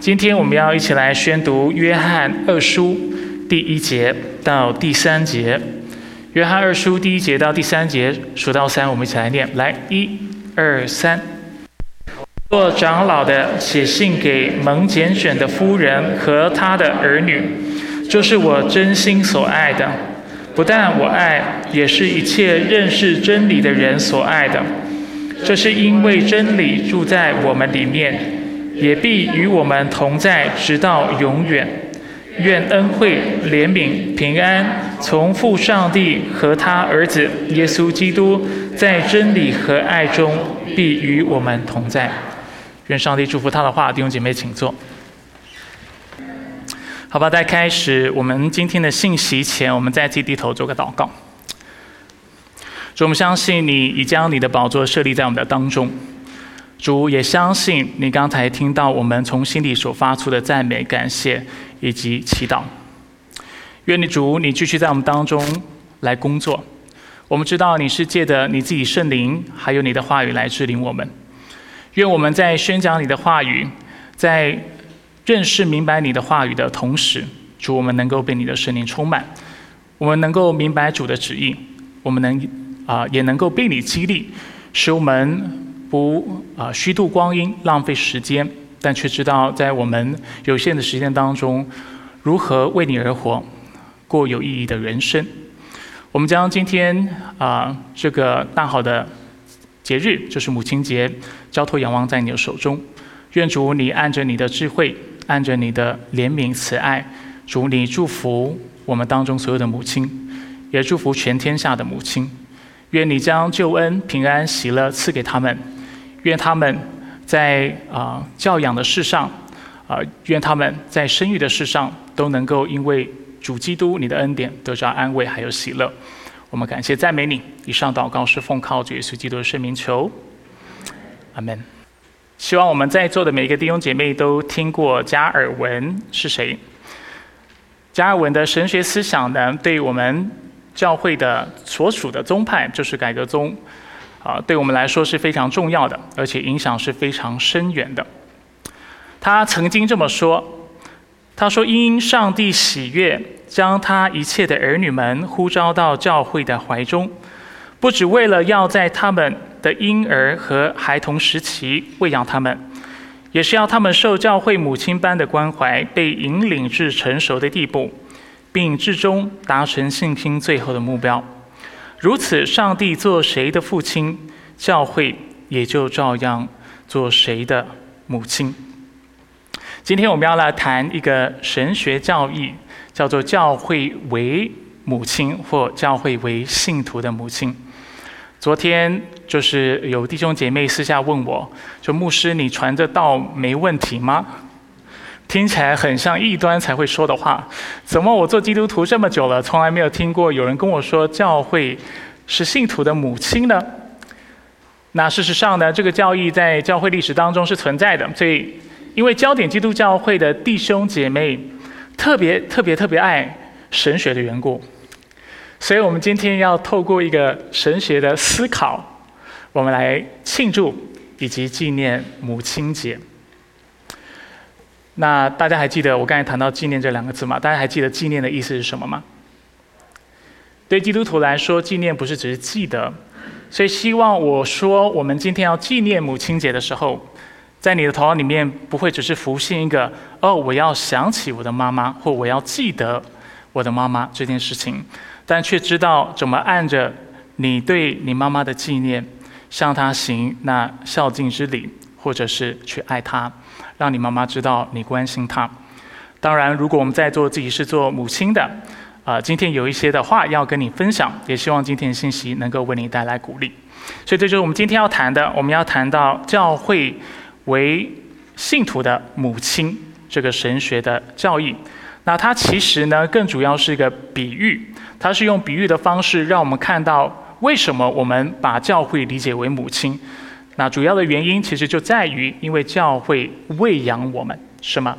今天我们要一起来宣读约翰二书第一节到第三节。约翰二书第一节到第三节，数到三，我们一起来念。来，一、二、三。做长老的写信给蒙拣选的夫人和他的儿女，就是我真心所爱的。不但我爱，也是一切认识真理的人所爱的。这是因为真理住在我们里面。也必与我们同在，直到永远。愿恩惠、怜悯、平安，从父上帝和他儿子耶稣基督，在真理和爱中，必与我们同在。愿上帝祝福他的话，弟兄姐妹请坐。好吧，在开始我们今天的信息前，我们再次低头做个祷告。主，我们相信你已将你的宝座设立在我们的当中。主也相信你刚才听到我们从心里所发出的赞美、感谢以及祈祷。愿你主，你继续在我们当中来工作。我们知道你是借着你自己圣灵，还有你的话语来指领我们。愿我们在宣讲你的话语，在认识明白你的话语的同时，主我们能够被你的圣灵充满，我们能够明白主的旨意，我们能啊也能够被你激励，使我们。不啊，虚度光阴，浪费时间，但却知道在我们有限的时间当中，如何为你而活，过有意义的人生。我们将今天啊这个大好的节日，就是母亲节，交托仰望在你的手中。愿主你按着你的智慧，按着你的怜悯慈爱，主你祝福我们当中所有的母亲，也祝福全天下的母亲。愿你将救恩、平安、喜乐赐给他们。愿他们在啊教养的事上，啊愿他们在生育的事上都能够因为主基督你的恩典得着安慰还有喜乐。我们感谢赞美你。以上祷告是奉靠主耶稣基督的圣名求，阿门。希望我们在座的每一个弟兄姐妹都听过加尔文是谁？加尔文的神学思想呢，对我们教会的所属的宗派就是改革宗。啊，对我们来说是非常重要的，而且影响是非常深远的。他曾经这么说：“他说，因上帝喜悦将他一切的儿女们呼召到教会的怀中，不只为了要在他们的婴儿和孩童时期喂养他们，也是要他们受教会母亲般的关怀，被引领至成熟的地步，并至终达成信心最后的目标。”如此，上帝做谁的父亲，教会也就照样做谁的母亲。今天我们要来谈一个神学教义，叫做教会为母亲或教会为信徒的母亲。昨天就是有弟兄姐妹私下问我，说牧师，你传这道没问题吗？听起来很像异端才会说的话，怎么我做基督徒这么久了，从来没有听过有人跟我说教会是信徒的母亲呢？那事实上呢，这个教义在教会历史当中是存在的。所以，因为焦点基督教会的弟兄姐妹特别特别特别爱神学的缘故，所以我们今天要透过一个神学的思考，我们来庆祝以及纪念母亲节。那大家还记得我刚才谈到“纪念”这两个字吗？大家还记得“纪念”的意思是什么吗？对基督徒来说，纪念不是只是记得，所以希望我说我们今天要纪念母亲节的时候，在你的头脑里面不会只是浮现一个“哦，我要想起我的妈妈”或“我要记得我的妈妈”这件事情，但却知道怎么按着你对你妈妈的纪念，向她行那孝敬之礼，或者是去爱她。让你妈妈知道你关心她。当然，如果我们在座自己是做母亲的，啊，今天有一些的话要跟你分享，也希望今天的信息能够为你带来鼓励。所以，这就是我们今天要谈的。我们要谈到教会为信徒的母亲这个神学的教义。那它其实呢，更主要是一个比喻，它是用比喻的方式让我们看到为什么我们把教会理解为母亲。那主要的原因其实就在于，因为教会喂养我们，是吗？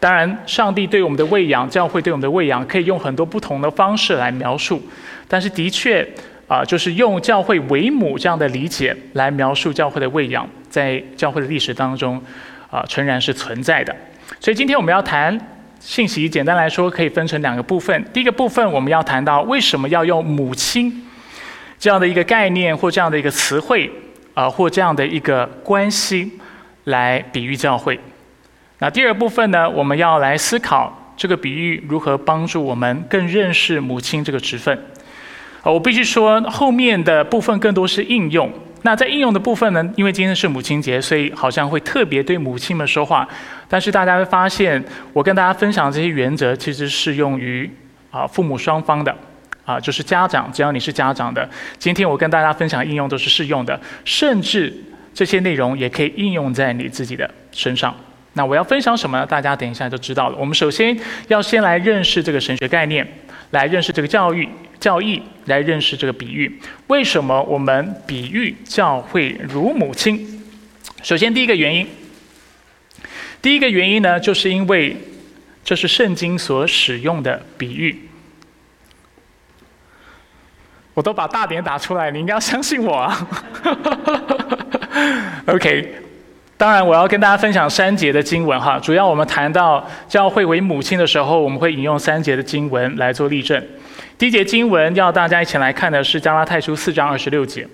当然，上帝对我们的喂养，教会对我们的喂养，可以用很多不同的方式来描述。但是，的确啊，就是用教会为母这样的理解来描述教会的喂养，在教会的历史当中啊，诚然是存在的。所以今天我们要谈信息，简单来说可以分成两个部分。第一个部分我们要谈到为什么要用母亲这样的一个概念或这样的一个词汇啊，或这样的一个关系来比喻教会。那第二部分呢，我们要来思考这个比喻如何帮助我们更认识母亲这个职分。啊，我必须说后面的部分更多是应用。那在应用的部分呢？因为今天是母亲节，所以好像会特别对母亲们说话。但是大家会发现，我跟大家分享这些原则，其实适用于啊父母双方的，啊就是家长，只要你是家长的，今天我跟大家分享应用都是适用的，甚至这些内容也可以应用在你自己的身上。那我要分享什么？大家等一下就知道了。我们首先要先来认识这个神学概念。来认识这个教育教义，来认识这个比喻。为什么我们比喻教会如母亲？首先，第一个原因，第一个原因呢，就是因为这是圣经所使用的比喻。我都把大点打出来，你应该要相信我啊。OK。当然，我要跟大家分享三节的经文哈。主要我们谈到教会为母亲的时候，我们会引用三节的经文来做例证。第一节经文要大家一起来看的是加拉太书四章二十六节。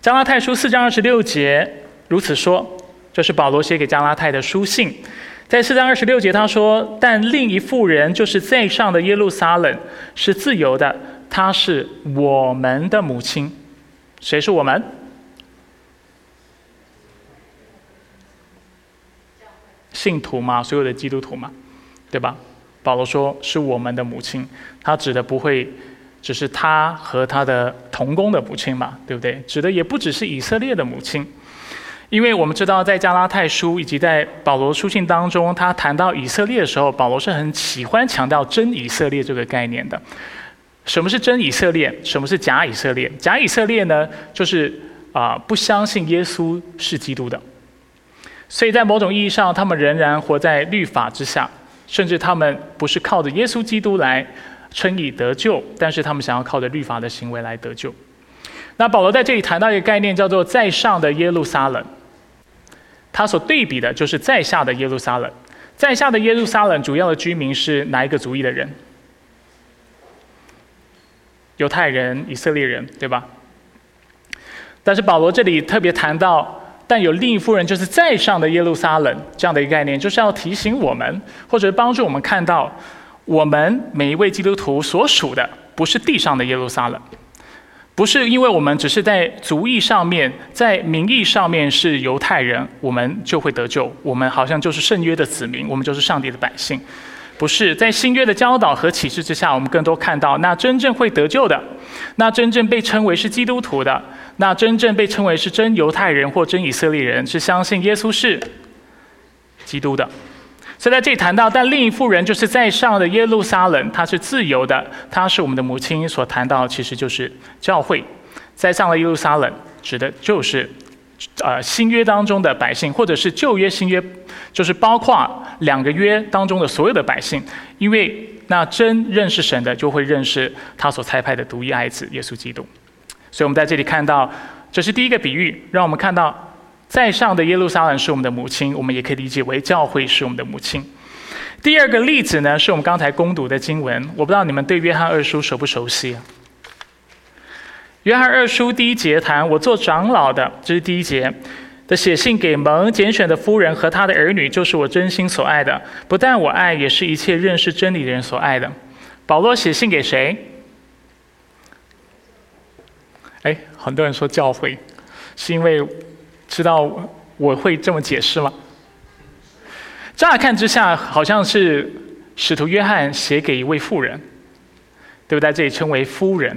加拉太书四章二十六节如此说，这是保罗写给加拉太的书信。在四章二十六节他说：“但另一妇人就是在上的耶路撒冷是自由的，她是我们的母亲。谁是我们？”信徒嘛，所有的基督徒嘛，对吧？保罗说是我们的母亲，他指的不会只是他和他的同工的母亲嘛，对不对？指的也不只是以色列的母亲，因为我们知道在加拉太书以及在保罗书信当中，他谈到以色列的时候，保罗是很喜欢强调真以色列这个概念的。什么是真以色列？什么是假以色列？假以色列呢，就是啊，不相信耶稣是基督的。所以在某种意义上，他们仍然活在律法之下，甚至他们不是靠着耶稣基督来称义得救，但是他们想要靠着律法的行为来得救。那保罗在这里谈到一个概念，叫做“在上的耶路撒冷”，他所对比的就是在下的耶路撒冷。在下的耶路撒冷主要的居民是哪一个族裔的人？犹太人、以色列人，对吧？但是保罗这里特别谈到。但有另一夫人，就是在上的耶路撒冷这样的一个概念，就是要提醒我们，或者帮助我们看到，我们每一位基督徒所属的不是地上的耶路撒冷，不是因为我们只是在族裔上面、在名义上面是犹太人，我们就会得救，我们好像就是圣约的子民，我们就是上帝的百姓。不是在新约的教导和启示之下，我们更多看到那真正会得救的，那真正被称为是基督徒的，那真正被称为是真犹太人或真以色列人，是相信耶稣是基督的。所以在这里谈到，但另一妇人就是在上的耶路撒冷，她是自由的，她是我们的母亲。所谈到其实就是教会，在上的耶路撒冷指的就是。呃，新约当中的百姓，或者是旧约、新约，就是包括两个约当中的所有的百姓，因为那真认识神的，就会认识他所差派的独一爱子耶稣基督。所以，我们在这里看到，这是第一个比喻，让我们看到，在上的耶路撒冷是我们的母亲，我们也可以理解为教会是我们的母亲。第二个例子呢，是我们刚才攻读的经文，我不知道你们对约翰二书熟不熟悉。约翰二书第一节谈我做长老的，这是第一节的写信给蒙拣选的夫人和他的儿女，就是我真心所爱的。不但我爱，也是一切认识真理的人所爱的。保罗写信给谁？哎，很多人说教会，是因为知道我会这么解释吗？乍看之下，好像是使徒约翰写给一位妇人，对不对？这里称为夫人。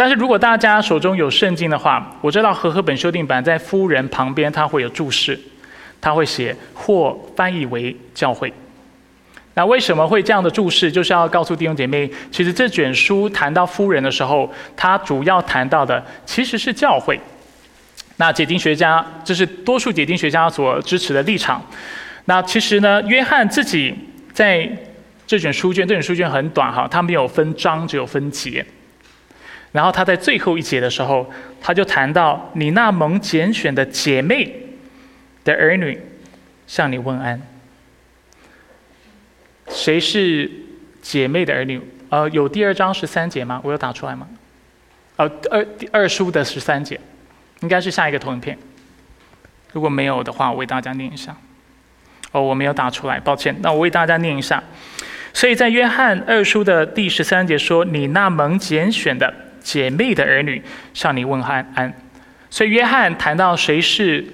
但是如果大家手中有圣经的话，我知道和合本修订版在夫人旁边，它会有注释，它会写或翻译为教会。那为什么会这样的注释？就是要告诉弟兄姐妹，其实这卷书谈到夫人的时候，它主要谈到的其实是教会。那解经学家，这是多数解经学家所支持的立场。那其实呢，约翰自己在这卷书卷，这卷书卷很短哈，它没有分章，只有分节。然后他在最后一节的时候，他就谈到你那蒙拣选的姐妹的儿女向你问安。谁是姐妹的儿女？呃，有第二章十三节吗？我有打出来吗？呃，二二书的十三节，应该是下一个投影片。如果没有的话，我为大家念一下。哦，我没有打出来，抱歉。那我为大家念一下。所以在约翰二书的第十三节说：“你那蒙拣选的姐妹的儿女向你问安安。”所以约翰谈到谁是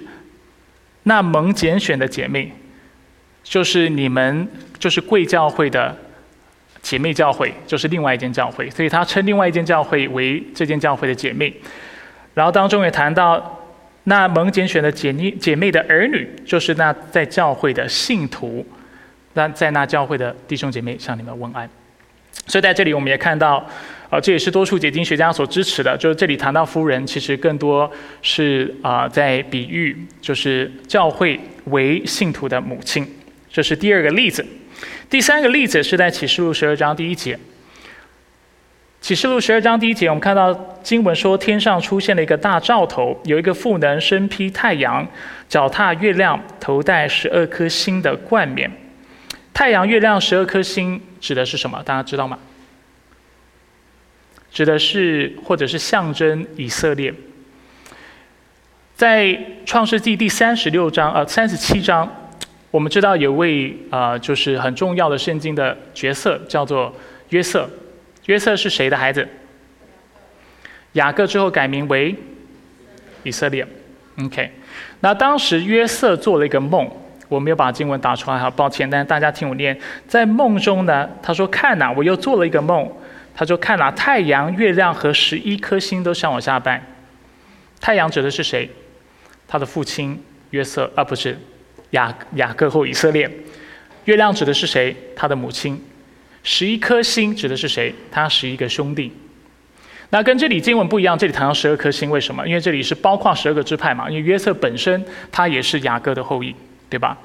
那蒙拣选的姐妹，就是你们，就是贵教会的姐妹教会，就是另外一间教会。所以他称另外一间教会为这间教会的姐妹。然后当中也谈到。那蒙拣选的姐妹姐妹的儿女，就是那在教会的信徒，那在那教会的弟兄姐妹向你们问安。所以在这里我们也看到，啊，这也是多数解经学家所支持的，就是这里谈到夫人，其实更多是啊在比喻，就是教会为信徒的母亲。这是第二个例子。第三个例子是在启示录十二章第一节。启示录十二章第一节，我们看到经文说，天上出现了一个大兆头，有一个妇能身披太阳，脚踏月亮，头戴十二颗星的冠冕。太阳、月亮、十二颗星指的是什么？大家知道吗？指的是，或者是象征以色列。在创世纪第三十六章，呃，三十七章，我们知道有位啊，就是很重要的圣经的角色，叫做约瑟。约瑟是谁的孩子？雅各之后改名为以色列。OK，那当时约瑟做了一个梦，我没有把经文打出来，哈抱歉，但是大家听我念。在梦中呢，他说：“看呐，我又做了一个梦。”他说：“看呐，太阳、月亮和十一颗星都向我下拜。”太阳指的是谁？他的父亲约瑟啊，不是雅雅各后以色列。月亮指的是谁？他的母亲。十一颗星指的是谁？他十一个兄弟。那跟这里经文不一样，这里谈到十二颗星，为什么？因为这里是包括十二个支派嘛。因为约瑟本身他也是雅各的后裔，对吧？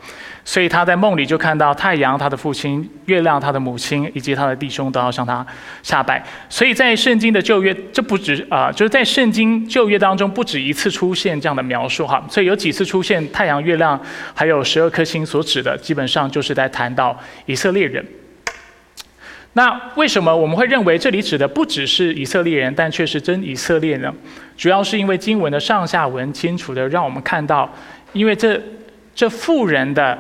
所以他在梦里就看到太阳，他的父亲；月亮，他的母亲，以及他的弟兄都要向他下拜。所以在圣经的旧约，这不止啊，就是在圣经旧约当中不止一次出现这样的描述哈。所以有几次出现太阳、月亮，还有十二颗星所指的，基本上就是在谈到以色列人。那为什么我们会认为这里指的不只是以色列人，但却是真以色列呢？主要是因为经文的上下文清楚的让我们看到，因为这这富人的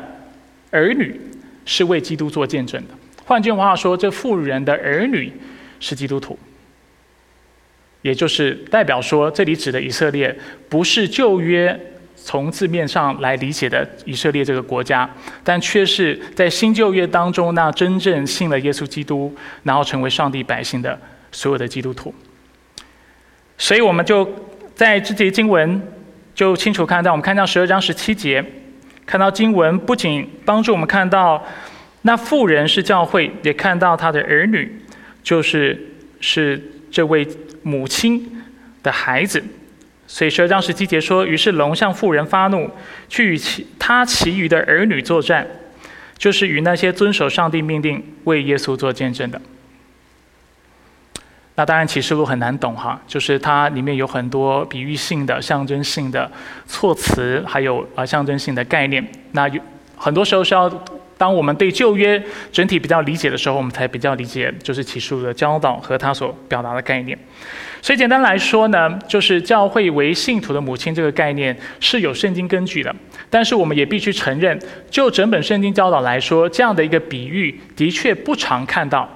儿女是为基督做见证的。换句话说，这富人的儿女是基督徒，也就是代表说，这里指的以色列不是旧约。从字面上来理解的以色列这个国家，但却是在新旧约当中那真正信了耶稣基督，然后成为上帝百姓的所有的基督徒。所以我们就在这节经文就清楚看到，我们看到十二章十七节，看到经文不仅帮助我们看到那妇人是教会，也看到他的儿女就是是这位母亲的孩子。所以十二章十七节说：“于是龙向妇人发怒，去与其他其余的儿女作战，就是与那些遵守上帝命令、为耶稣做见证的。”那当然启示录很难懂哈，就是它里面有很多比喻性的、象征性的措辞，还有啊象征性的概念。那有很多时候是要当我们对旧约整体比较理解的时候，我们才比较理解就是启示录的教导和它所表达的概念。所以简单来说呢，就是教会为信徒的母亲这个概念是有圣经根据的。但是我们也必须承认，就整本圣经教导来说，这样的一个比喻的确不常看到，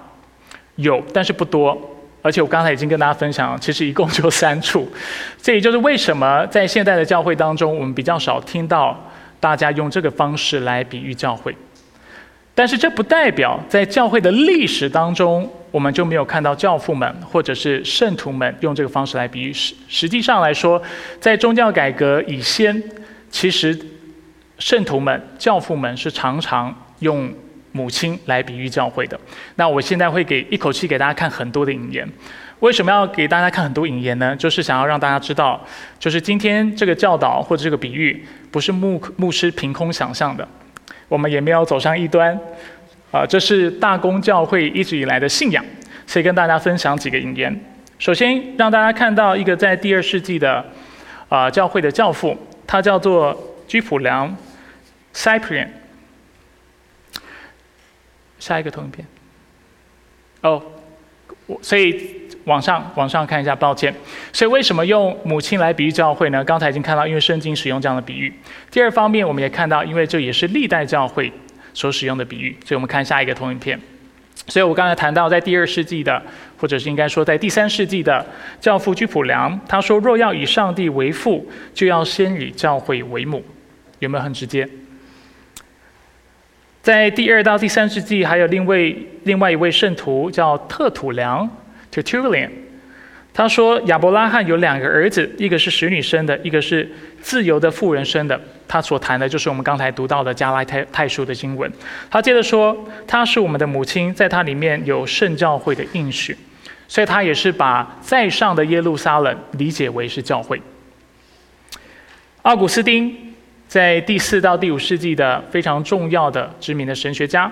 有但是不多。而且我刚才已经跟大家分享，其实一共就三处。这也就是为什么在现代的教会当中，我们比较少听到大家用这个方式来比喻教会。但是这不代表在教会的历史当中，我们就没有看到教父们或者是圣徒们用这个方式来比喻。实实际上来说，在宗教改革以先，其实圣徒们、教父们是常常用母亲来比喻教会的。那我现在会给一口气给大家看很多的引言。为什么要给大家看很多引言呢？就是想要让大家知道，就是今天这个教导或者这个比喻，不是牧牧师凭空想象的。我们也没有走上异端，啊，这是大公教会一直以来的信仰，所以跟大家分享几个引言。首先，让大家看到一个在第二世纪的啊教会的教父，他叫做居普良 （Cyprian）。下一个投影片。哦，我所以往上往上看一下，抱歉。所以为什么用母亲来比喻教会呢？刚才已经看到，因为圣经使用这样的比喻。第二方面，我们也看到，因为这也是历代教会所使用的比喻。所以我们看下一个投影片。所以我刚才谈到，在第二世纪的，或者是应该说在第三世纪的教父居普良，他说：“若要以上帝为父，就要先以教会为母。”有没有很直接？在第二到第三世纪，还有另外另外一位圣徒叫特土良 （Tertullian），他说亚伯拉罕有两个儿子，一个是使女生的，一个是自由的妇人生的。他所谈的就是我们刚才读到的加拉太太书的经文。他接着说，他是我们的母亲，在他里面有圣教会的应许，所以他也是把在上的耶路撒冷理解为是教会。奥古斯丁。在第四到第五世纪的非常重要的知名的神学家，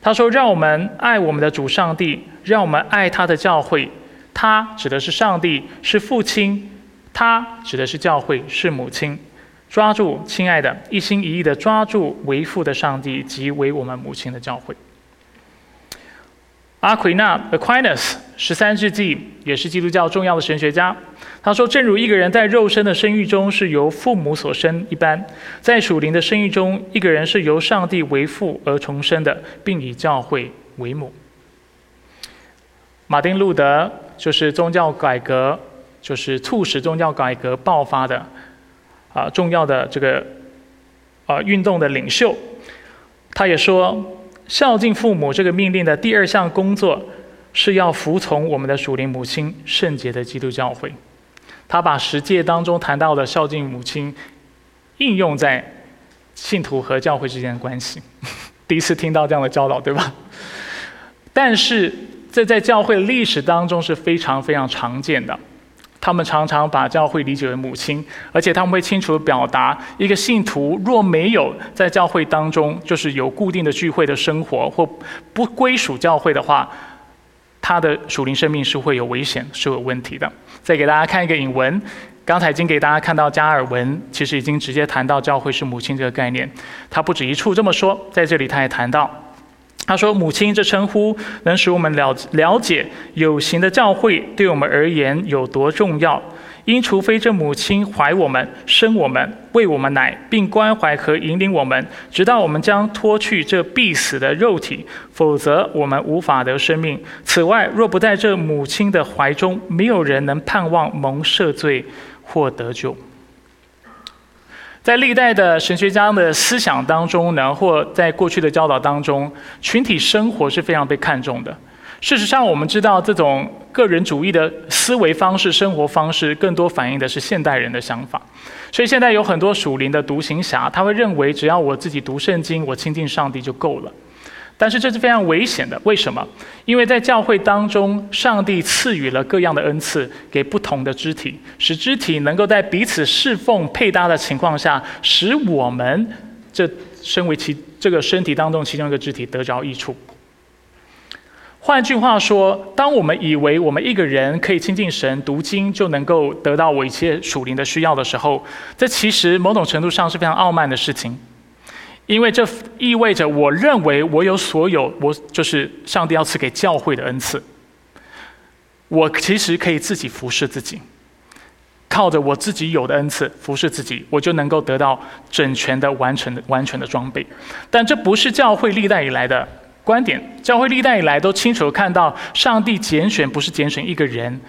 他说：“让我们爱我们的主上帝，让我们爱他的教会。他指的是上帝，是父亲；他指的是教会，是母亲。抓住，亲爱的，一心一意的抓住为父的上帝及为我们母亲的教会。”阿奎那 （Aquinas） 十三世纪也是基督教重要的神学家。他说：“正如一个人在肉身的生育中是由父母所生一般，在属灵的生育中，一个人是由上帝为父而重生的，并以教会为母。”马丁·路德就是宗教改革，就是促使宗教改革爆发的啊重要的这个啊运动的领袖。他也说：“孝敬父母这个命令的第二项工作，是要服从我们的属灵母亲圣洁的基督教会。”他把十诫当中谈到的孝敬母亲，应用在信徒和教会之间的关系。第一次听到这样的教导，对吧？但是这在教会历史当中是非常非常常见的。他们常常把教会理解为母亲，而且他们会清楚的表达：一个信徒若没有在教会当中就是有固定的聚会的生活，或不归属教会的话，他的属灵生命是会有危险，是有问题的。再给大家看一个引文，刚才已经给大家看到加尔文，其实已经直接谈到教会是母亲这个概念。他不止一处这么说，在这里他也谈到，他说母亲这称呼能使我们了了解有形的教会对我们而言有多重要。因除非这母亲怀我们、生我们、喂我们奶，并关怀和引领我们，直到我们将脱去这必死的肉体，否则我们无法得生命。此外，若不在这母亲的怀中，没有人能盼望蒙赦罪或得救。在历代的神学家的思想当中呢，或在过去的教导当中，群体生活是非常被看重的。事实上，我们知道这种个人主义的思维方式、生活方式，更多反映的是现代人的想法。所以现在有很多属灵的独行侠，他会认为只要我自己读圣经，我亲近上帝就够了。但是这是非常危险的。为什么？因为在教会当中，上帝赐予了各样的恩赐给不同的肢体，使肢体能够在彼此侍奉配搭的情况下，使我们这身为其这个身体当中其中一个肢体得着益处。换句话说，当我们以为我们一个人可以亲近神、读经就能够得到我一切属灵的需要的时候，这其实某种程度上是非常傲慢的事情，因为这意味着我认为我有所有，我就是上帝要赐给教会的恩赐，我其实可以自己服侍自己，靠着我自己有的恩赐服侍自己，我就能够得到整全的、完成的、完全的装备。但这不是教会历代以来的。观点，教会历代以来都清楚看到，上帝拣选不是拣选一个人，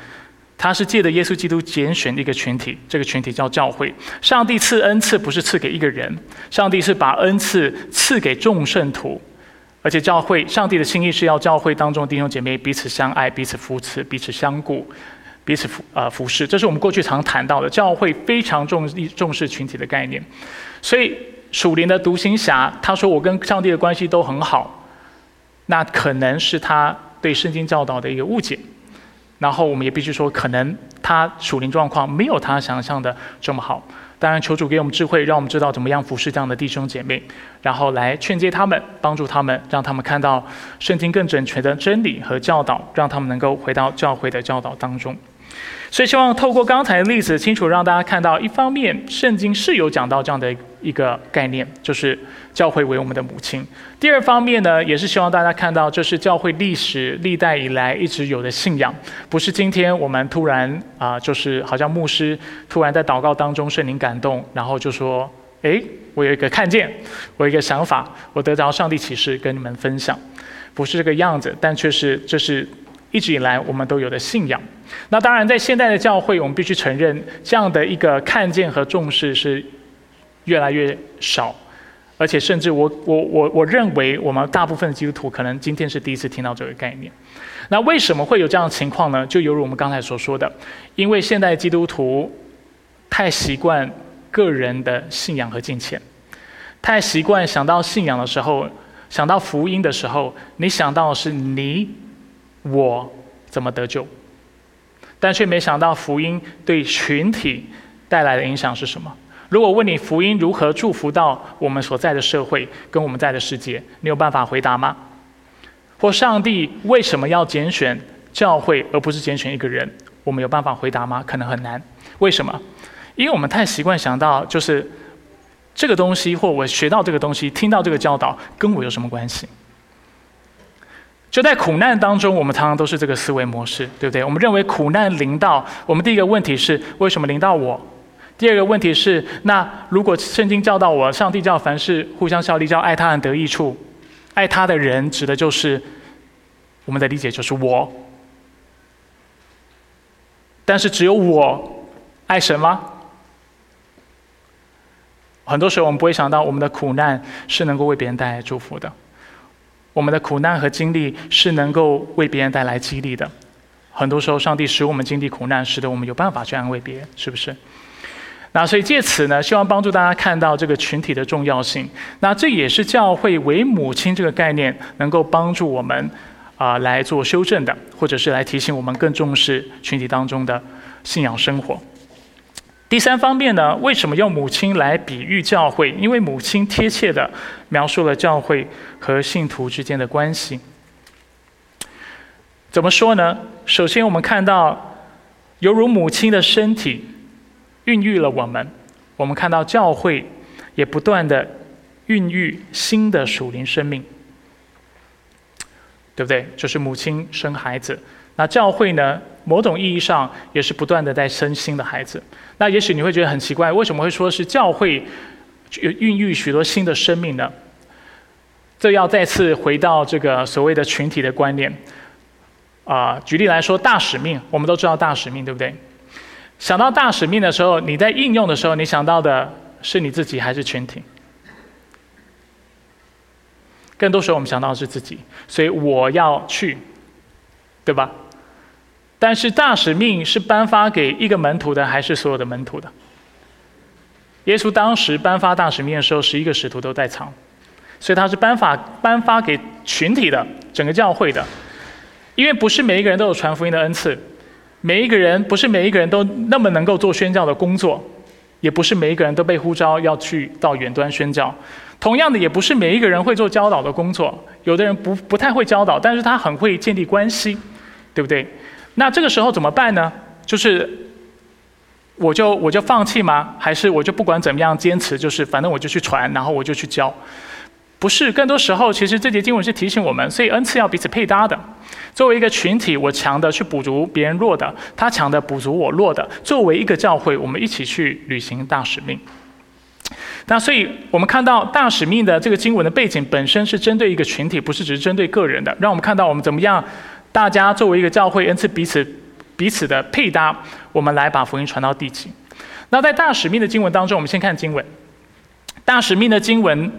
他是借着耶稣基督拣选一个群体，这个群体叫教会。上帝赐恩赐不是赐给一个人，上帝是把恩赐赐给众圣徒，而且教会，上帝的心意是要教会当中弟兄姐妹彼此相爱、彼此扶持、彼此相顾、彼此服呃服侍，这是我们过去常谈到的教会非常重重视群体的概念。所以属灵的独行侠他说：“我跟上帝的关系都很好。”那可能是他对圣经教导的一个误解，然后我们也必须说，可能他属灵状况没有他想象的这么好。当然，求主给我们智慧，让我们知道怎么样服侍这样的弟兄姐妹，然后来劝诫他们，帮助他们，让他们看到圣经更准确的真理和教导，让他们能够回到教会的教导当中。所以希望透过刚才的例子，清楚让大家看到，一方面圣经是有讲到这样的一个概念，就是教会为我们的母亲；第二方面呢，也是希望大家看到，这是教会历史历代以来一直有的信仰，不是今天我们突然啊，就是好像牧师突然在祷告当中圣灵感动，然后就说：“诶，我有一个看见，我有一个想法，我得到上帝启示跟你们分享。”不是这个样子，但却是这是一直以来我们都有的信仰。那当然，在现代的教会，我们必须承认这样的一个看见和重视是越来越少，而且甚至我我我我认为，我们大部分基督徒可能今天是第一次听到这个概念。那为什么会有这样的情况呢？就犹如我们刚才所说的，因为现代基督徒太习惯个人的信仰和金钱，太习惯想到信仰的时候，想到福音的时候，你想到是你我怎么得救。但却没想到福音对群体带来的影响是什么？如果问你福音如何祝福到我们所在的社会跟我们在的世界，你有办法回答吗？或上帝为什么要拣选教会而不是拣选一个人？我们有办法回答吗？可能很难。为什么？因为我们太习惯想到就是这个东西，或我学到这个东西，听到这个教导，跟我有什么关系？就在苦难当中，我们常常都是这个思维模式，对不对？我们认为苦难临到我们，第一个问题是为什么临到我？第二个问题是，那如果圣经教导我，上帝叫凡事互相效力，叫爱他人得益处，爱他的人指的就是我们的理解就是我。但是只有我爱神吗？很多时候我们不会想到，我们的苦难是能够为别人带来祝福的。我们的苦难和经历是能够为别人带来激励的。很多时候，上帝使我们经历苦难，使得我们有办法去安慰别人，是不是？那所以借此呢，希望帮助大家看到这个群体的重要性。那这也是教会为母亲这个概念能够帮助我们啊来做修正的，或者是来提醒我们更重视群体当中的信仰生活。第三方面呢，为什么用母亲来比喻教会？因为母亲贴切的描述了教会和信徒之间的关系。怎么说呢？首先，我们看到犹如母亲的身体孕育了我们，我们看到教会也不断的孕育新的属灵生命，对不对？就是母亲生孩子。那教会呢？某种意义上也是不断的在生新的孩子。那也许你会觉得很奇怪，为什么会说是教会孕育许多新的生命呢？这要再次回到这个所谓的群体的观念。啊，举例来说，大使命，我们都知道大使命，对不对？想到大使命的时候，你在应用的时候，你想到的是你自己还是群体？更多时候，我们想到的是自己，所以我要去。对吧？但是大使命是颁发给一个门徒的，还是所有的门徒的？耶稣当时颁发大使命的时候，十一个使徒都在场，所以他是颁发颁发给群体的，整个教会的。因为不是每一个人都有传福音的恩赐，每一个人不是每一个人都那么能够做宣教的工作，也不是每一个人都被呼召要去到远端宣教。同样的，也不是每一个人会做教导的工作，有的人不不太会教导，但是他很会建立关系。对不对？那这个时候怎么办呢？就是我就我就放弃吗？还是我就不管怎么样坚持？就是反正我就去传，然后我就去教。不是，更多时候其实这节经文是提醒我们，所以恩赐要彼此配搭的。作为一个群体，我强的去补足别人弱的，他强的补足我弱的。作为一个教会，我们一起去履行大使命。那所以我们看到大使命的这个经文的背景本身是针对一个群体，不是只是针对个人的。让我们看到我们怎么样。大家作为一个教会，恩赐彼此彼此的配搭，我们来把福音传到地极。那在大使命的经文当中，我们先看经文。大使命的经文。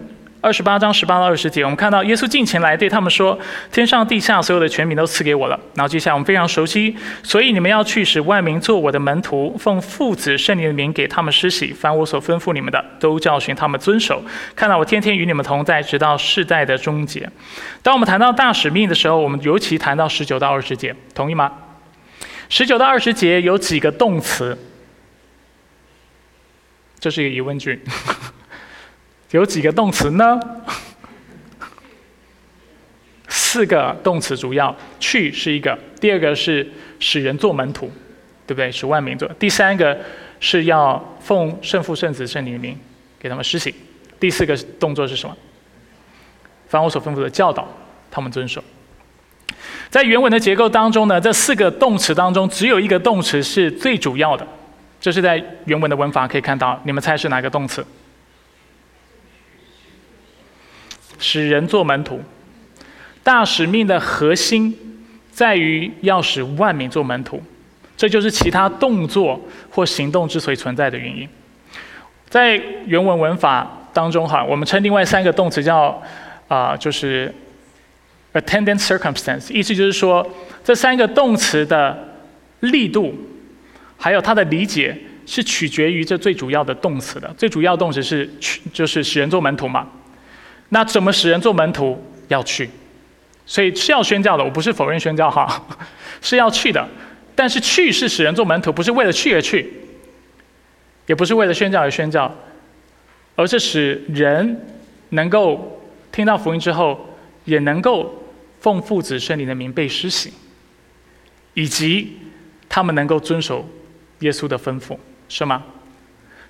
二十八章十八到二十节，我们看到耶稣近前来对他们说：“天上地下所有的权柄都赐给我了。”然后接下来我们非常熟悉，所以你们要去使万民做我的门徒，奉父子圣灵的名给他们施洗，凡我所吩咐你们的，都教训他们遵守。看到我天天与你们同在，直到世代的终结。当我们谈到大使命的时候，我们尤其谈到十九到二十节，同意吗？十九到二十节有几个动词？这是一个疑问句。有几个动词呢？四个动词主要，去是一个，第二个是使人做门徒，对不对？使万民做。第三个是要奉圣父、圣子、圣灵的名给他们施行。第四个动作是什么？凡我所吩咐的教导，他们遵守。在原文的结构当中呢，这四个动词当中，只有一个动词是最主要的。这是在原文的文法可以看到，你们猜是哪个动词？使人做门徒。大使命的核心在于要使万民做门徒，这就是其他动作或行动之所以存在的原因。在原文文法当中，哈，我们称另外三个动词叫啊，就是 attendant circumstance，意思就是说这三个动词的力度还有它的理解是取决于这最主要的动词的。最主要动词是去，就是使人做门徒嘛。那怎么使人做门徒？要去。所以是要宣教的，我不是否认宣教哈，是要去的。但是去是使人做门徒，不是为了去而去，也不是为了宣教而宣教，而是使人能够听到福音之后，也能够奉父子圣灵的名被施洗，以及他们能够遵守耶稣的吩咐，是吗？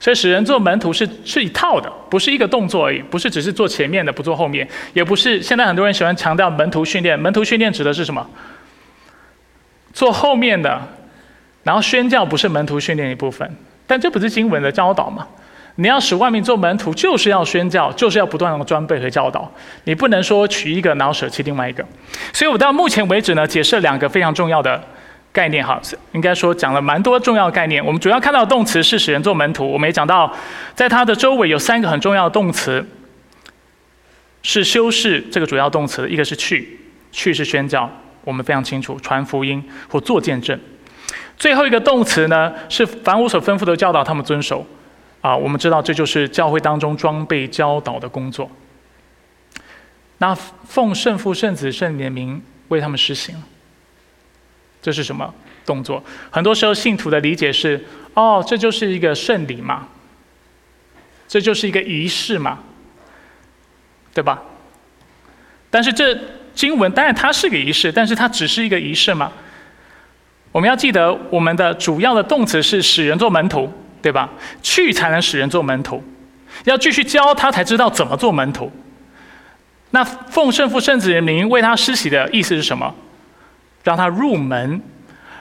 所以使人做门徒是是一套的，不是一个动作而已，不是只是做前面的不做后面，也不是现在很多人喜欢强调门徒训练。门徒训练指的是什么？做后面的，然后宣教不是门徒训练一部分，但这不是经文的教导吗？你要使外面做门徒，就是要宣教，就是要不断的装备和教导。你不能说取一个然后舍弃另外一个。所以我到目前为止呢，解释两个非常重要的。概念哈，应该说讲了蛮多重要概念。我们主要看到的动词是使人做门徒。我们也讲到，在它的周围有三个很重要的动词，是修饰这个主要动词。一个是去，去是宣教，我们非常清楚，传福音或做见证。最后一个动词呢，是凡我所吩咐的教导他们遵守。啊，我们知道这就是教会当中装备教导的工作。那奉圣父、圣子、圣灵的名为他们实行。这是什么动作？很多时候信徒的理解是：哦，这就是一个圣礼嘛，这就是一个仪式嘛，对吧？但是这经文当然它是个仪式，但是它只是一个仪式嘛？我们要记得，我们的主要的动词是使人做门徒，对吧？去才能使人做门徒，要继续教他才知道怎么做门徒。那奉圣父圣子的名为他施洗的意思是什么？让他入门，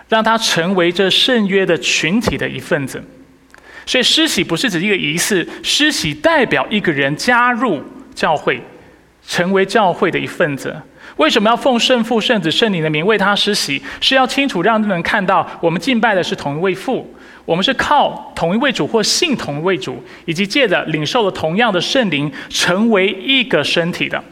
让他成为这圣约的群体的一份子。所以施洗不是指一个仪式，施洗代表一个人加入教会，成为教会的一份子。为什么要奉圣父、圣子、圣灵的名为他施洗？是要清楚让人看到，我们敬拜的是同一位父，我们是靠同一位主或信同一位主，以及借着领受了同样的圣灵，成为一个身体的。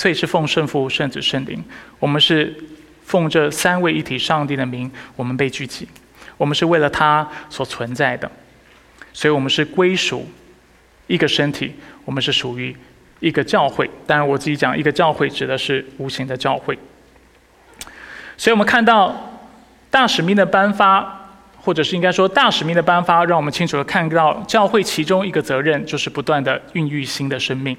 所以是奉圣父、圣子、圣灵，我们是奉这三位一体上帝的名，我们被聚集，我们是为了他所存在的，所以我们是归属一个身体，我们是属于一个教会。当然，我自己讲一个教会指的是无形的教会。所以我们看到大使命的颁发，或者是应该说大使命的颁发，让我们清楚的看到教会其中一个责任就是不断的孕育新的生命。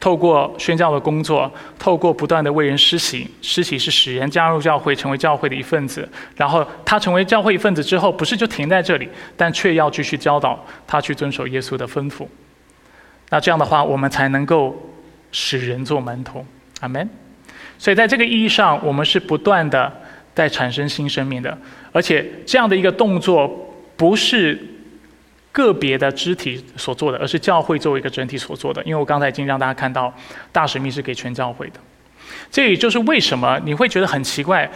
透过宣教的工作，透过不断的为人施洗，施洗是使人加入教会，成为教会的一份子。然后他成为教会一份子之后，不是就停在这里，但却要继续教导他去遵守耶稣的吩咐。那这样的话，我们才能够使人做门徒。阿门。所以在这个意义上，我们是不断的在产生新生命的，而且这样的一个动作不是。个别的肢体所做的，而是教会作为一个整体所做的。因为我刚才已经让大家看到，大使命是给全教会的。这也就是为什么你会觉得很奇怪，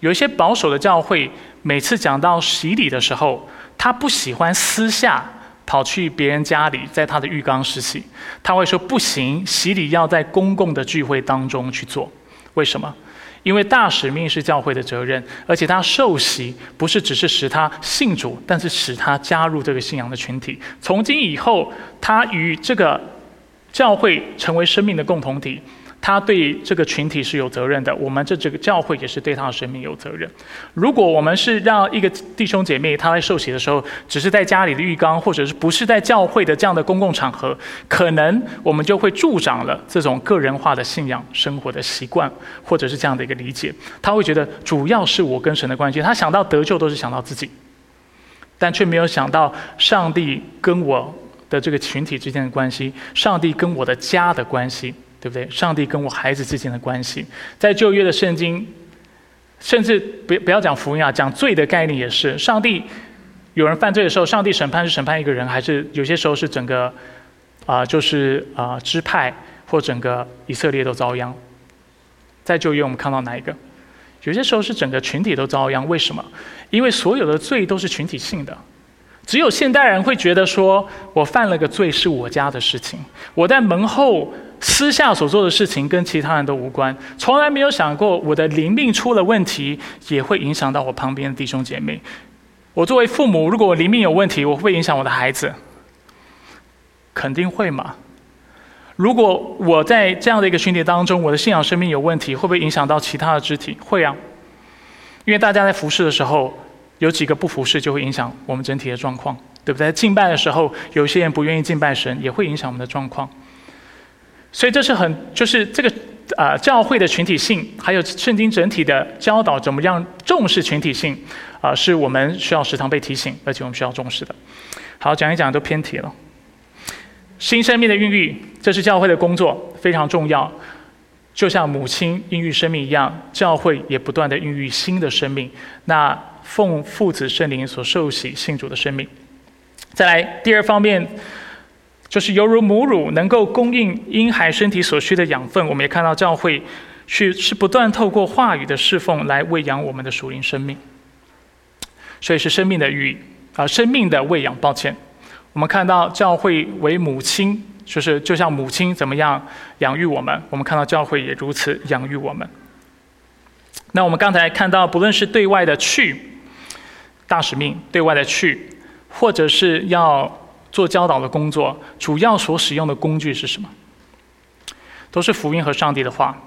有一些保守的教会，每次讲到洗礼的时候，他不喜欢私下跑去别人家里，在他的浴缸施洗，他会说不行，洗礼要在公共的聚会当中去做。为什么？因为大使命是教会的责任，而且他受洗不是只是使他信主，但是使他加入这个信仰的群体。从今以后，他与这个教会成为生命的共同体。他对这个群体是有责任的，我们这这个教会也是对他的生命有责任。如果我们是让一个弟兄姐妹他在受洗的时候，只是在家里的浴缸，或者是不是在教会的这样的公共场合，可能我们就会助长了这种个人化的信仰生活的习惯，或者是这样的一个理解。他会觉得主要是我跟神的关系，他想到得救都是想到自己，但却没有想到上帝跟我的这个群体之间的关系，上帝跟我的家的关系。对不对？上帝跟我孩子之间的关系，在旧约的圣经，甚至不不要讲福音啊，讲罪的概念也是。上帝有人犯罪的时候，上帝审判是审判一个人，还是有些时候是整个啊，就是啊支派或整个以色列都遭殃？在旧约我们看到哪一个？有些时候是整个群体都遭殃。为什么？因为所有的罪都是群体性的。只有现代人会觉得说，我犯了个罪是我家的事情，我在门后。私下所做的事情跟其他人都无关，从来没有想过我的灵命出了问题也会影响到我旁边的弟兄姐妹。我作为父母，如果我灵命有问题，我会不会影响我的孩子？肯定会嘛。如果我在这样的一个群体当中，我的信仰生命有问题，会不会影响到其他的肢体？会啊。因为大家在服侍的时候，有几个不服侍，就会影响我们整体的状况，对不对？敬拜的时候，有些人不愿意敬拜神，也会影响我们的状况。所以这是很，就是这个啊，教会的群体性，还有圣经整体的教导，怎么样重视群体性，啊，是我们需要时常被提醒，而且我们需要重视的。好，讲一讲都偏题了。新生命的孕育，这是教会的工作，非常重要。就像母亲孕育生命一样，教会也不断的孕育新的生命。那奉父子圣灵所受洗信主的生命。再来第二方面。就是犹如母乳能够供应婴孩身体所需的养分，我们也看到教会去是不断透过话语的侍奉来喂养我们的属灵生命，所以是生命的育啊，生命的喂养。抱歉，我们看到教会为母亲，就是就像母亲怎么样养育我们，我们看到教会也如此养育我们。那我们刚才看到，不论是对外的去大使命，对外的去，或者是要。做教导的工作，主要所使用的工具是什么？都是福音和上帝的话。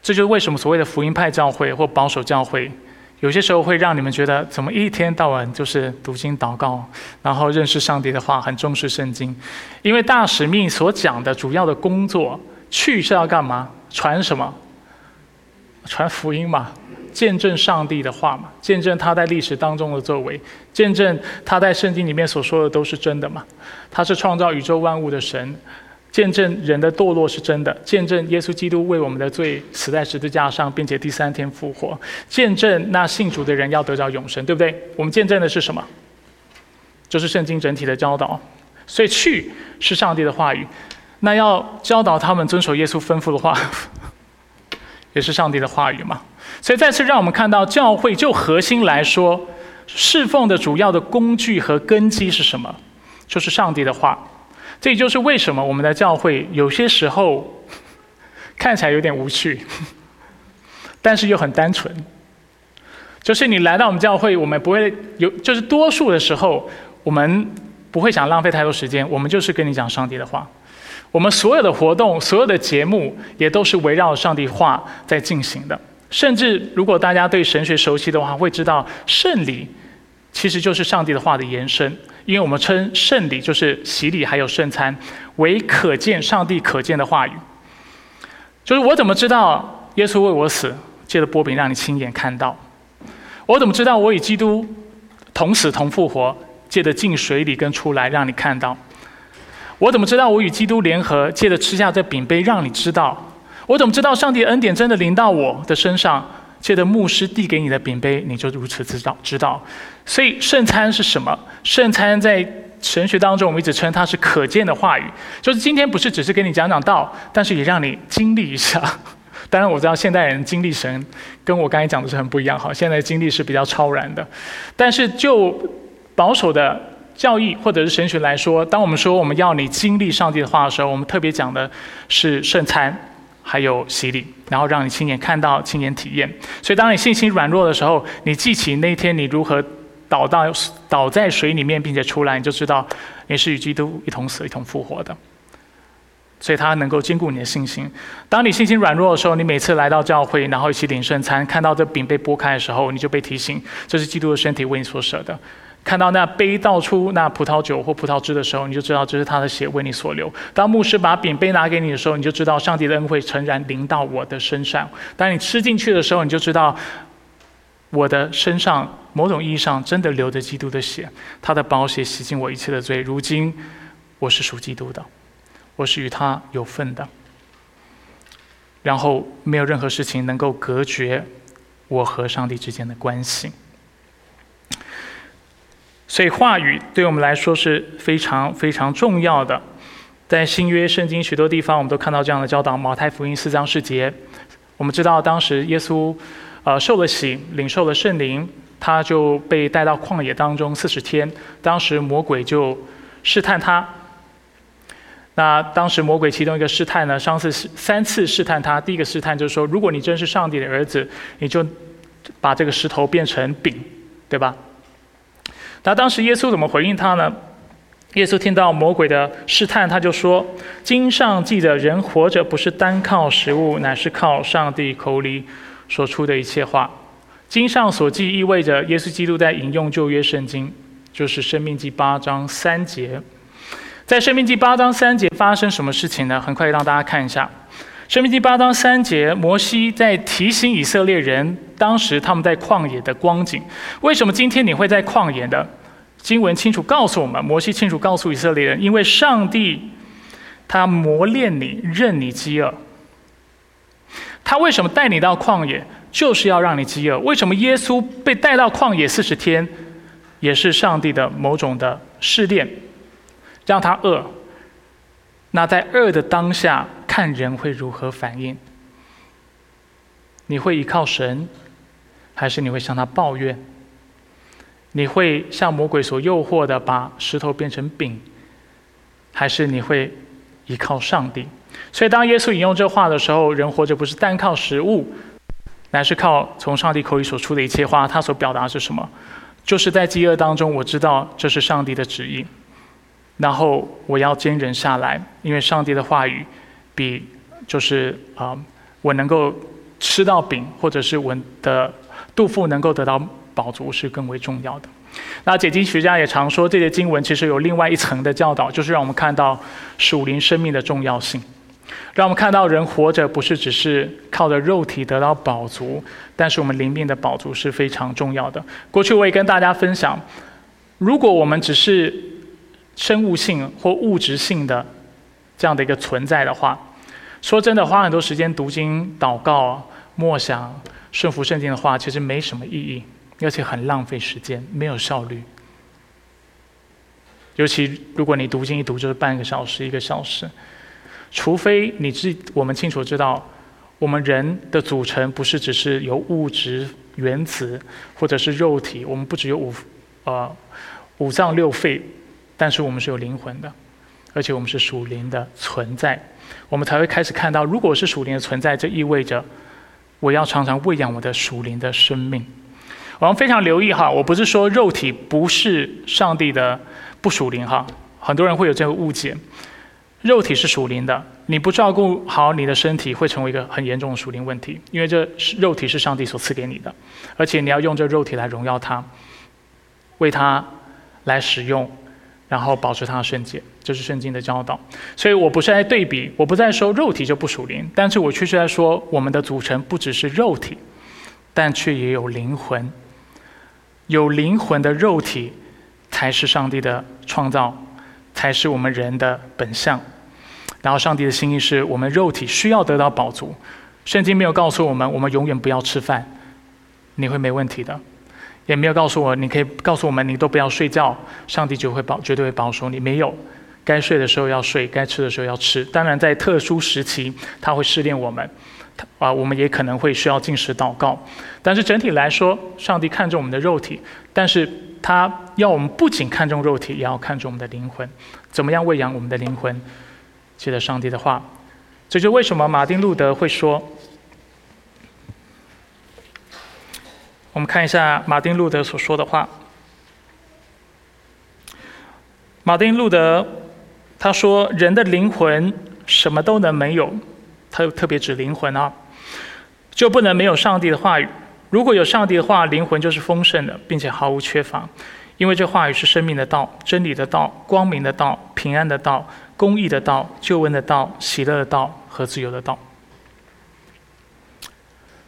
这就是为什么所谓的福音派教会或保守教会，有些时候会让你们觉得，怎么一天到晚就是读经祷告，然后认识上帝的话，很重视圣经。因为大使命所讲的主要的工作，去是要干嘛？传什么？传福音嘛。见证上帝的话嘛，见证他在历史当中的作为，见证他在圣经里面所说的都是真的嘛。他是创造宇宙万物的神，见证人的堕落是真的，见证耶稣基督为我们的罪死在十字架上，并且第三天复活，见证那信主的人要得着永生，对不对？我们见证的是什么？就是圣经整体的教导。所以去是上帝的话语，那要教导他们遵守耶稣吩咐的话，也是上帝的话语嘛。所以再次让我们看到，教会就核心来说，侍奉的主要的工具和根基是什么？就是上帝的话。这也就是为什么我们的教会有些时候看起来有点无趣，但是又很单纯。就是你来到我们教会，我们不会有，就是多数的时候，我们不会想浪费太多时间，我们就是跟你讲上帝的话。我们所有的活动、所有的节目，也都是围绕上帝话在进行的。甚至，如果大家对神学熟悉的话，会知道圣礼其实就是上帝的话的延伸。因为我们称圣礼就是洗礼还有圣餐为可见上帝可见的话语。就是我怎么知道耶稣为我死，借着波饼让你亲眼看到？我怎么知道我与基督同死同复活，借着进水里跟出来让你看到？我怎么知道我与基督联合，借着吃下这饼杯让你知道？我怎么知道上帝恩典真的临到我的身上？借着牧师递给你的饼杯，你就如此知道知道。所以圣餐是什么？圣餐在神学当中，我们一直称它是可见的话语。就是今天不是只是给你讲讲道，但是也让你经历一下。当然我知道现代人经历神跟我刚才讲的是很不一样。好，现在经历是比较超然的。但是就保守的教义或者是神学来说，当我们说我们要你经历上帝的话的时候，我们特别讲的是圣餐。还有洗礼，然后让你亲眼看到、亲眼体验。所以，当你信心软弱的时候，你记起那天你如何倒到倒在水里面，并且出来，你就知道你是与基督一同死、一同复活的。所以他能够兼顾你的信心。当你信心软弱的时候，你每次来到教会，然后一起领圣餐，看到这饼被剥开的时候，你就被提醒，这是基督的身体为你所舍的。看到那杯倒出那葡萄酒或葡萄汁的时候，你就知道这是他的血为你所流。当牧师把饼杯拿给你的时候，你就知道上帝的恩惠诚然临到我的身上。当你吃进去的时候，你就知道我的身上某种意义上真的流着基督的血，他的宝血洗净我一切的罪。如今我是属基督的。我是与他有份的，然后没有任何事情能够隔绝我和上帝之间的关系。所以话语对我们来说是非常非常重要的。在新约圣经许多地方，我们都看到这样的教导。马太福音四章四节，我们知道当时耶稣呃受了洗，领受了圣灵，他就被带到旷野当中四十天。当时魔鬼就试探他。那当时魔鬼其中一个试探呢，上次三次试探他。第一个试探就是说，如果你真是上帝的儿子，你就把这个石头变成饼，对吧？那当时耶稣怎么回应他呢？耶稣听到魔鬼的试探，他就说：“经上记着，人活着不是单靠食物，乃是靠上帝口里所出的一切话。”经上所记意味着耶稣基督在引用旧约圣经，就是生命记八章三节。在《生命记》八章三节发生什么事情呢？很快让大家看一下，《生命记》八章三节，摩西在提醒以色列人，当时他们在旷野的光景。为什么今天你。会在旷野的？经文清楚告诉我们，摩西清楚告诉以色列人，因为上帝他磨练你，任你。饥饿。他为什么带你。到旷野，就是要让你。饥饿。为什么耶稣被带到旷野四十天，也是上帝的某种的试炼。让他饿，那在饿的当下，看人会如何反应？你会依靠神，还是你会向他抱怨？你会像魔鬼所诱惑的把石头变成饼，还是你会依靠上帝？所以，当耶稣引用这话的时候，人活着不是单靠食物，乃是靠从上帝口里所出的一切话。他所表达是什么？就是在饥饿当中，我知道这是上帝的旨意。然后我要坚忍下来，因为上帝的话语比就是啊，我能够吃到饼，或者是我的肚腹能够得到饱足是更为重要的。那解经学家也常说，这些经文其实有另外一层的教导，就是让我们看到属灵生命的重要性，让我们看到人活着不是只是靠着肉体得到饱足，但是我们灵命的饱足是非常重要的。过去我也跟大家分享，如果我们只是生物性或物质性的这样的一个存在的话，说真的，花很多时间读经、祷告、默想、顺服圣经的话，其实没什么意义，而且很浪费时间，没有效率。尤其如果你读经一读就是半个小时、一个小时，除非你知我们清楚知道，我们人的组成不是只是由物质原子或者是肉体，我们不只有五呃五脏六肺。但是我们是有灵魂的，而且我们是属灵的存在，我们才会开始看到，如果是属灵的存在，这意味着我要常常喂养我的属灵的生命。我们非常留意哈，我不是说肉体不是上帝的不属灵哈，很多人会有这个误解，肉体是属灵的，你不照顾好你的身体，会成为一个很严重的属灵问题，因为这肉体是上帝所赐给你的，而且你要用这肉体来荣耀他，为他来使用。然后保持它的圣洁，这是圣经的教导。所以我不是在对比，我不在说肉体就不属灵，但是我却是在说我们的组成不只是肉体，但却也有灵魂。有灵魂的肉体才是上帝的创造，才是我们人的本相。然后上帝的心意是我们肉体需要得到饱足。圣经没有告诉我们，我们永远不要吃饭，你会没问题的。也没有告诉我，你可以告诉我们，你都不要睡觉，上帝就会保，绝对会保守你。没有，该睡的时候要睡，该吃的时候要吃。当然，在特殊时期，他会试炼我们，啊，我们也可能会需要进食祷告。但是整体来说，上帝看重我们的肉体，但是他要我们不仅看重肉体，也要看重我们的灵魂。怎么样喂养我们的灵魂？记得上帝的话，这就为什么马丁路德会说。我们看一下马丁路德所说的话。马丁路德他说：“人的灵魂什么都能没有，他又特别指灵魂啊，就不能没有上帝的话语。如果有上帝的话，灵魂就是丰盛的，并且毫无缺乏，因为这话语是生命的道、真理的道、光明的道、平安的道、公义的道、救恩的道、喜乐的道和自由的道。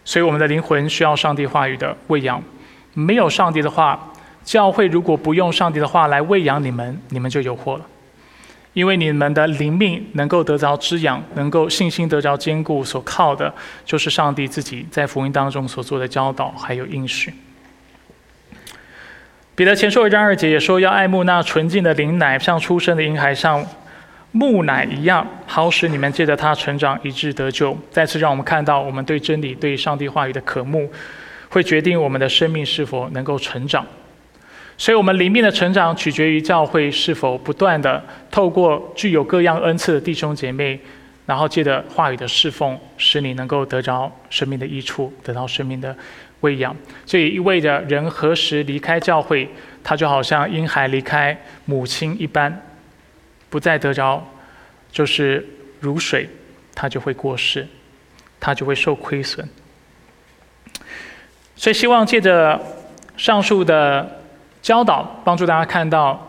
所以，我们的灵魂需要上帝话语的喂养。没有上帝的话，教会如果不用上帝的话来喂养你们，你们就有祸了。因为你们的灵命能够得着滋养，能够信心得着坚固，所靠的就是上帝自己在福音当中所做的教导，还有应许。彼得前书一章二节也说，要爱慕那纯净的灵奶，像出生的婴孩像木乃一样，好使你们借着他成长，以致得救。再次让我们看到，我们对真理、对上帝话语的渴慕，会决定我们的生命是否能够成长。所以，我们灵命的成长取决于教会是否不断的透过具有各样恩赐的弟兄姐妹，然后借着话语的侍奉，使你能够得着生命的益处，得到生命的喂养。这也意味着，人何时离开教会，他就好像婴孩离开母亲一般，不再得着就是如水，他就会过世，他就会受亏损。所以，希望借着上述的。教导帮助大家看到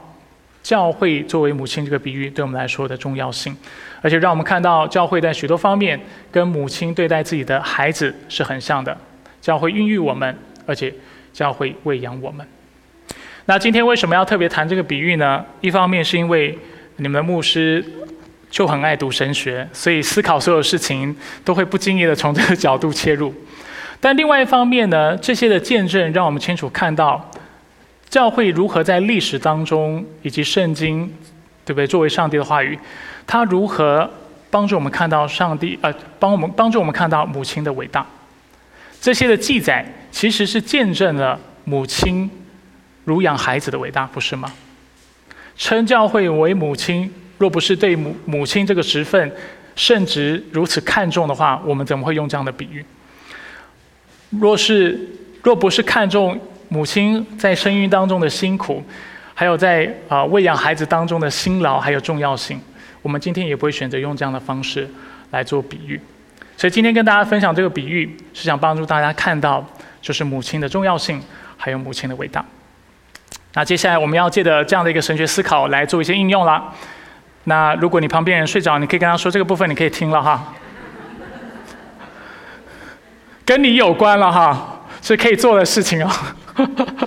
教会作为母亲这个比喻对我们来说的重要性，而且让我们看到教会在许多方面跟母亲对待自己的孩子是很像的。教会孕育我们，而且教会喂养我们。那今天为什么要特别谈这个比喻呢？一方面是因为你们的牧师就很爱读神学，所以思考所有事情都会不经意的从这个角度切入。但另外一方面呢，这些的见证让我们清楚看到。教会如何在历史当中，以及圣经，对不对？作为上帝的话语，它如何帮助我们看到上帝？呃，帮我们帮助我们看到母亲的伟大。这些的记载其实是见证了母亲乳养孩子的伟大，不是吗？称教会为母亲，若不是对母母亲这个职分圣职如此看重的话，我们怎么会用这样的比喻？若是若不是看重。母亲在生育当中的辛苦，还有在啊喂养孩子当中的辛劳，还有重要性，我们今天也不会选择用这样的方式来做比喻。所以今天跟大家分享这个比喻，是想帮助大家看到，就是母亲的重要性，还有母亲的伟大。那接下来我们要借着这样的一个神学思考来做一些应用啦。那如果你旁边人睡着，你可以跟他说这个部分你可以听了哈，跟你有关了哈，是可以做的事情啊。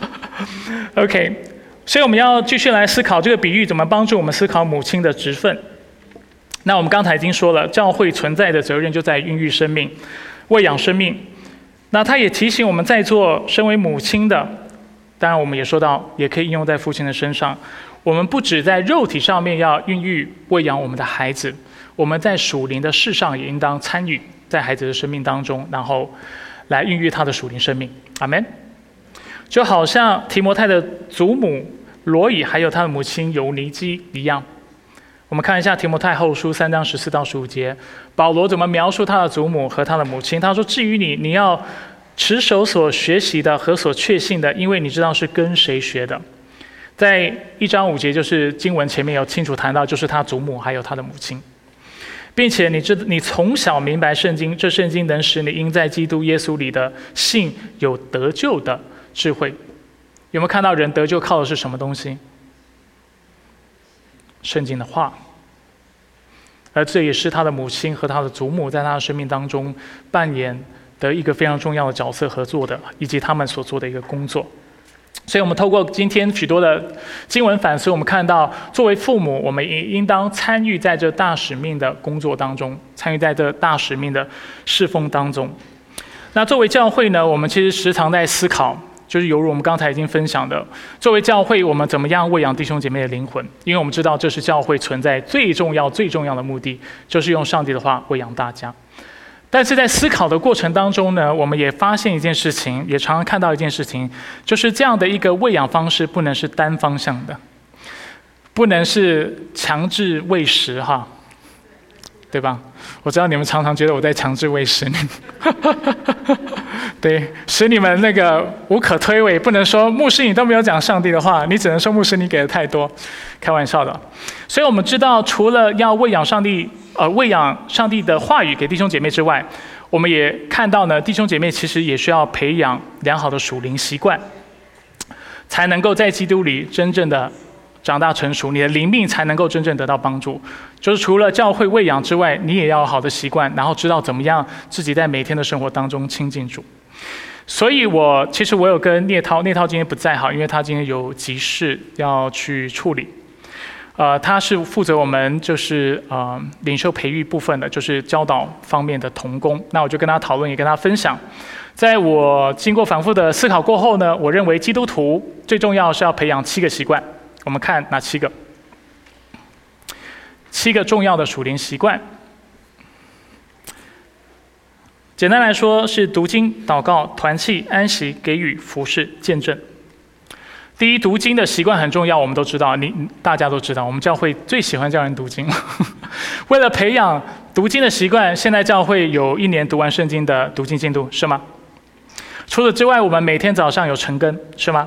OK，所以我们要继续来思考这个比喻怎么帮助我们思考母亲的职分。那我们刚才已经说了，教会存在的责任就在孕育生命、喂养生命。那他也提醒我们在座身为母亲的，当然我们也说到，也可以应用在父亲的身上。我们不止在肉体上面要孕育、喂养我们的孩子，我们在属灵的事上也应当参与在孩子的生命当中，然后来孕育他的属灵生命。阿门。就好像提摩太的祖母罗以还有他的母亲尤尼基一样，我们看一下提摩太后书三章十四到十五节，保罗怎么描述他的祖母和他的母亲？他说：“至于你，你要持守所学习的和所确信的，因为你知道是跟谁学的。”在一章五节，就是经文前面有清楚谈到，就是他祖母还有他的母亲，并且你知你从小明白圣经，这圣经能使你因在基督耶稣里的信有得救的。智慧，有没有看到人得救靠的是什么东西？圣经的话，而这也是他的母亲和他的祖母在他的生命当中扮演的一个非常重要的角色合作的，以及他们所做的一个工作。所以，我们透过今天许多的经文反思，我们看到，作为父母，我们也应当参与在这大使命的工作当中，参与在这大使命的侍奉当中。那作为教会呢，我们其实时常在思考。就是犹如我们刚才已经分享的，作为教会，我们怎么样喂养弟兄姐妹的灵魂？因为我们知道这是教会存在最重要、最重要的目的，就是用上帝的话喂养大家。但是在思考的过程当中呢，我们也发现一件事情，也常常看到一件事情，就是这样的一个喂养方式不能是单方向的，不能是强制喂食，哈。对吧？我知道你们常常觉得我在强制喂食你，对，使你们那个无可推诿，不能说牧师你都没有讲上帝的话，你只能说牧师你给的太多，开玩笑的。所以我们知道，除了要喂养上帝呃喂养上帝的话语给弟兄姐妹之外，我们也看到呢，弟兄姐妹其实也需要培养良好的属灵习惯，才能够在基督里真正的长大成熟，你的灵命才能够真正得到帮助。就是除了教会喂养之外，你也要好的习惯，然后知道怎么样自己在每天的生活当中亲近主。所以我其实我有跟聂涛，聂涛今天不在哈，因为他今天有急事要去处理。呃，他是负责我们就是呃领袖培育部分的，就是教导方面的童工。那我就跟他讨论，也跟他分享。在我经过反复的思考过后呢，我认为基督徒最重要是要培养七个习惯。我们看哪七个？七个重要的属灵习惯。简单来说，是读经、祷告、团契、安息、给予、服侍、见证。第一，读经的习惯很重要，我们都知道，你大家都知道，我们教会最喜欢叫人读经。为了培养读经的习惯，现在教会有一年读完圣经的读经进度，是吗？除此之外，我们每天早上有晨更，是吗？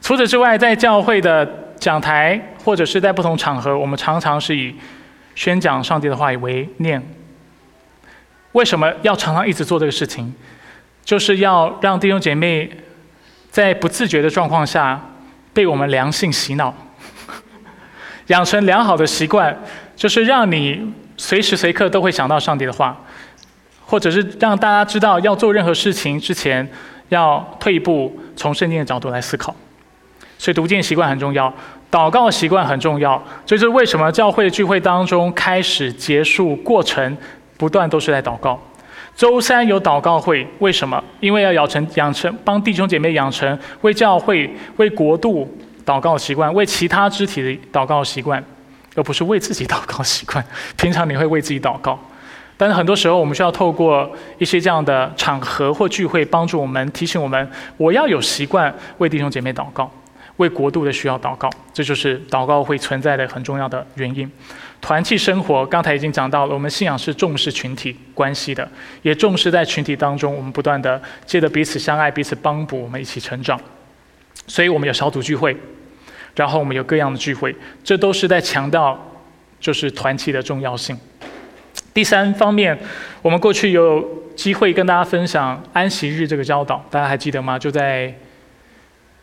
除此之外，在教会的讲台或者是在不同场合，我们常常是以宣讲上帝的话语为念。为什么要常常一直做这个事情？就是要让弟兄姐妹在不自觉的状况下。被我们良性洗脑，养成良好的习惯，就是让你随时随刻都会想到上帝的话，或者是让大家知道要做任何事情之前，要退一步从圣经的角度来思考。所以读经习惯很重要，祷告习惯很重要。这就是为什么教会聚会当中开始、结束过程不断都是在祷告。周三有祷告会，为什么？因为要养成养成帮弟兄姐妹养成为教会、为国度祷告习惯，为其他肢体的祷告习惯，而不是为自己祷告习惯。平常你会为自己祷告，但是很多时候我们需要透过一些这样的场合或聚会，帮助我们提醒我们：我要有习惯为弟兄姐妹祷告，为国度的需要祷告。这就是祷告会存在的很重要的原因。团契生活，刚才已经讲到了。我们信仰是重视群体关系的，也重视在群体当中，我们不断的借着彼此相爱、彼此帮补，我们一起成长。所以我们有小组聚会，然后我们有各样的聚会，这都是在强调就是团契的重要性。第三方面，我们过去有机会跟大家分享安息日这个教导，大家还记得吗？就在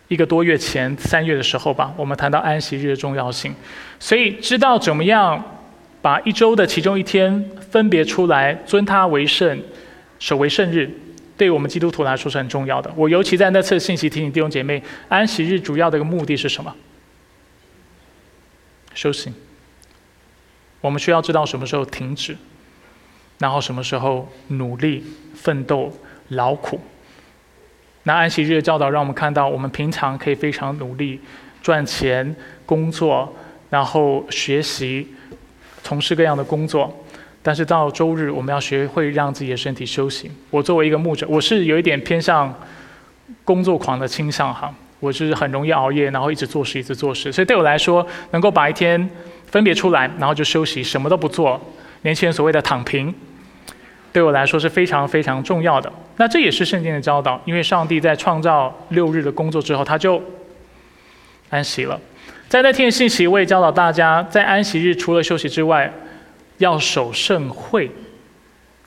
一个多月前，三月的时候吧，我们谈到安息日的重要性。所以，知道怎么样把一周的其中一天分别出来，尊他为圣，守为圣日，对我们基督徒来说是很重要的。我尤其在那次信息提醒弟兄姐妹，安息日主要的一个目的是什么？休息。我们需要知道什么时候停止，然后什么时候努力奋斗劳苦。那安息日的教导让我们看到，我们平常可以非常努力赚钱工作。然后学习，从事各样的工作，但是到周日我们要学会让自己的身体休息。我作为一个牧者，我是有一点偏向工作狂的倾向哈，我是很容易熬夜，然后一直做事，一直做事。所以对我来说，能够把一天分别出来，然后就休息，什么都不做，年轻人所谓的躺平，对我来说是非常非常重要的。那这也是圣经的教导，因为上帝在创造六日的工作之后，他就安息了。在那天的信息，我也教导大家，在安息日除了休息之外，要守盛会。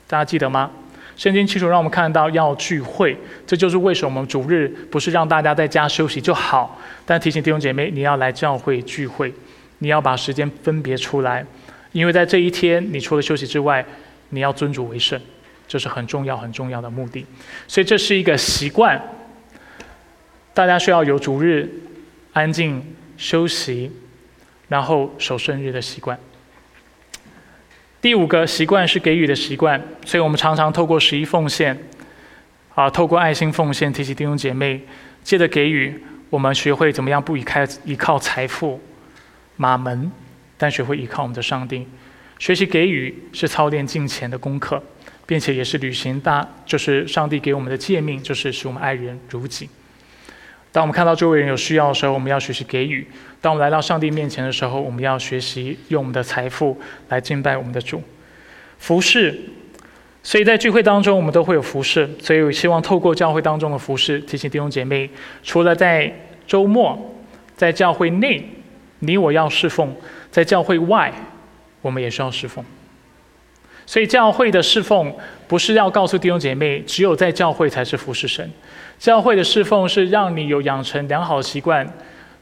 大家记得吗？圣经清楚让我们看到要聚会，这就是为什么我们主日不是让大家在家休息就好，但提醒弟兄姐妹，你要来教会聚会，你要把时间分别出来，因为在这一天，你除了休息之外，你要尊主为圣，这是很重要很重要的目的。所以这是一个习惯，大家需要有主日安静。休息，然后守圣日的习惯。第五个习惯是给予的习惯，所以我们常常透过十一奉献，啊，透过爱心奉献提醒弟兄姐妹，借着给予，我们学会怎么样不依靠依靠财富、马门，但学会依靠我们的上帝。学习给予是操练敬虔的功课，并且也是履行大就是上帝给我们的诫命，就是使我们爱人如己。当我们看到周围人有需要的时候，我们要学习给予；当我们来到上帝面前的时候，我们要学习用我们的财富来敬拜我们的主。服侍，所以在聚会当中，我们都会有服侍。所以我希望透过教会当中的服侍，提醒弟兄姐妹，除了在周末在教会内，你我要侍奉；在教会外，我们也需要侍奉。所以教会的侍奉不是要告诉弟兄姐妹，只有在教会才是服侍神。教会的侍奉是让你有养成良好习惯，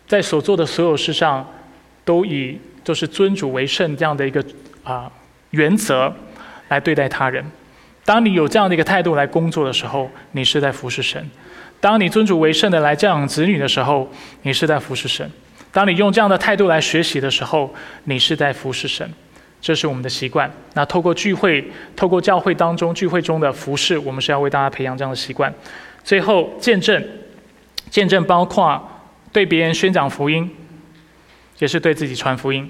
在所做的所有事上，都以就是尊主为圣这样的一个啊原则来对待他人。当你有这样的一个态度来工作的时候，你是在服侍神；当你尊主为圣的来教养子女的时候，你是在服侍神；当你用这样的态度来学习的时候，你是在服侍神。这是我们的习惯。那透过聚会，透过教会当中聚会中的服饰，我们是要为大家培养这样的习惯。最后，见证，见证包括对别人宣讲福音，也是对自己传福音。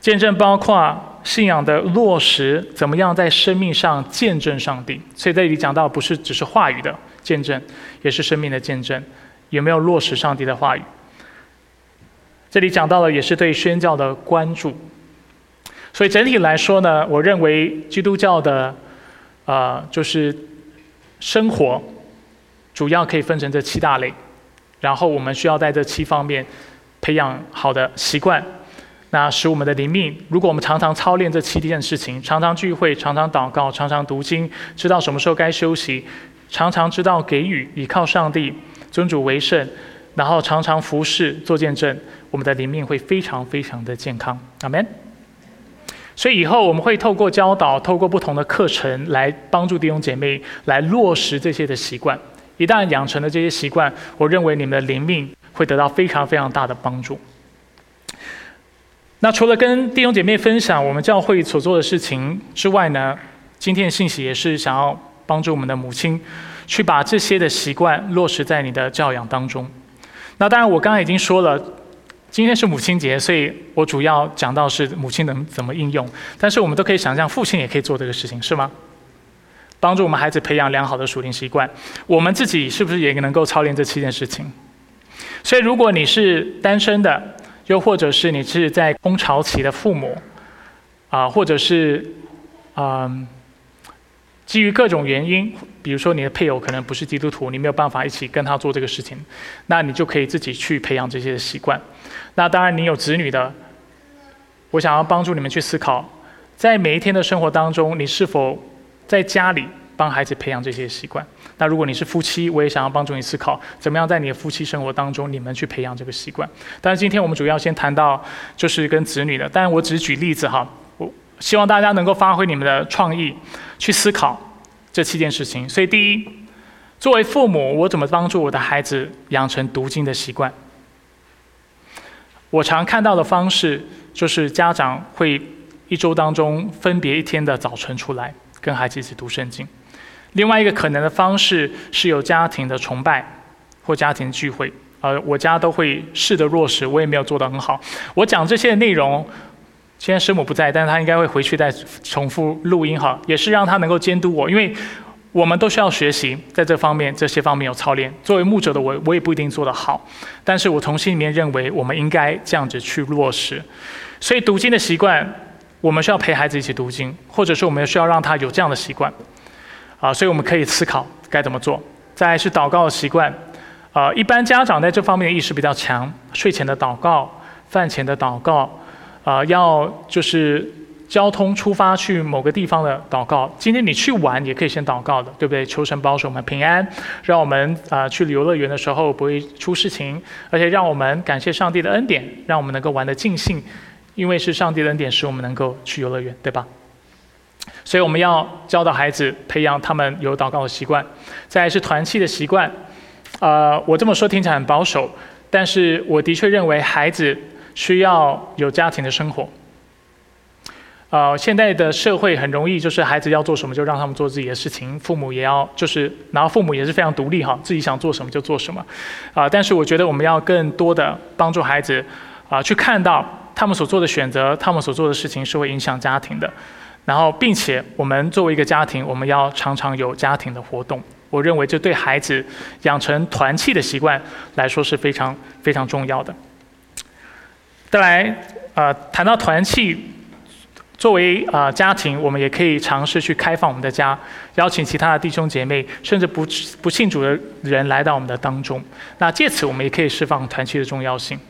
见证包括信仰的落实，怎么样在生命上见证上帝。所以这里讲到，不是只是话语的见证，也是生命的见证。有没有落实上帝的话语？这里讲到了，也是对宣教的关注。所以整体来说呢，我认为基督教的，呃，就是生活，主要可以分成这七大类，然后我们需要在这七方面培养好的习惯，那使我们的灵命，如果我们常常操练这七件事情，常常聚会，常常祷告，常常读经，知道什么时候该休息，常常知道给予，依靠上帝，尊主为圣，然后常常服侍做见证，我们的灵命会非常非常的健康。阿门。所以以后我们会透过教导，透过不同的课程来帮助弟兄姐妹来落实这些的习惯。一旦养成了这些习惯，我认为你们的灵命会得到非常非常大的帮助。那除了跟弟兄姐妹分享我们教会所做的事情之外呢，今天的信息也是想要帮助我们的母亲去把这些的习惯落实在你的教养当中。那当然，我刚刚已经说了。今天是母亲节，所以我主要讲到是母亲能怎么应用。但是我们都可以想象，父亲也可以做这个事情，是吗？帮助我们孩子培养良好的属灵习惯，我们自己是不是也能够操练这七件事情？所以，如果你是单身的，又或者是你是在空巢期的父母，啊，或者是，嗯。基于各种原因，比如说你的配偶可能不是基督徒，你没有办法一起跟他做这个事情，那你就可以自己去培养这些习惯。那当然，你有子女的，我想要帮助你们去思考，在每一天的生活当中，你是否在家里帮孩子培养这些习惯？那如果你是夫妻，我也想要帮助你思考，怎么样在你的夫妻生活当中，你们去培养这个习惯。但是今天我们主要先谈到就是跟子女的，但我只举例子哈。希望大家能够发挥你们的创意，去思考这七件事情。所以，第一，作为父母，我怎么帮助我的孩子养成读经的习惯？我常看到的方式就是家长会一周当中分别一天的早晨出来跟孩子一起读圣经。另外一个可能的方式是有家庭的崇拜或家庭聚会。呃，我家都会试着落实，我也没有做得很好。我讲这些内容。现在师母不在，但是他应该会回去再重复录音哈，也是让他能够监督我，因为我们都需要学习，在这方面这些方面有操练。作为牧者的我，我也不一定做得好，但是我从心里面认为我们应该这样子去落实。所以读经的习惯，我们需要陪孩子一起读经，或者是我们需要让他有这样的习惯，啊，所以我们可以思考该怎么做。再是祷告的习惯，啊，一般家长在这方面的意识比较强，睡前的祷告，饭前的祷告。啊，要就是交通出发去某个地方的祷告。今天你去玩也可以先祷告的，对不对？求神保守我们平安，让我们啊去游乐园的时候不会出事情，而且让我们感谢上帝的恩典，让我们能够玩得尽兴，因为是上帝的恩典使我们能够去游乐园，对吧？所以我们要教导孩子培养他们有祷告的习惯，再是团契的习惯。呃，我这么说听起来很保守，但是我的确认为孩子。需要有家庭的生活。呃，现在的社会很容易，就是孩子要做什么就让他们做自己的事情，父母也要就是，然后父母也是非常独立哈，自己想做什么就做什么。啊，但是我觉得我们要更多的帮助孩子，啊，去看到他们所做的选择，他们所做的事情是会影响家庭的。然后，并且我们作为一个家庭，我们要常常有家庭的活动。我认为这对孩子养成团契的习惯来说是非常非常重要的。再来，呃，谈到团契，作为啊家庭，我们也可以尝试去开放我们的家，邀请其他的弟兄姐妹，甚至不不信主的人来到我们的当中。那借此，我们也可以释放团契的重要性，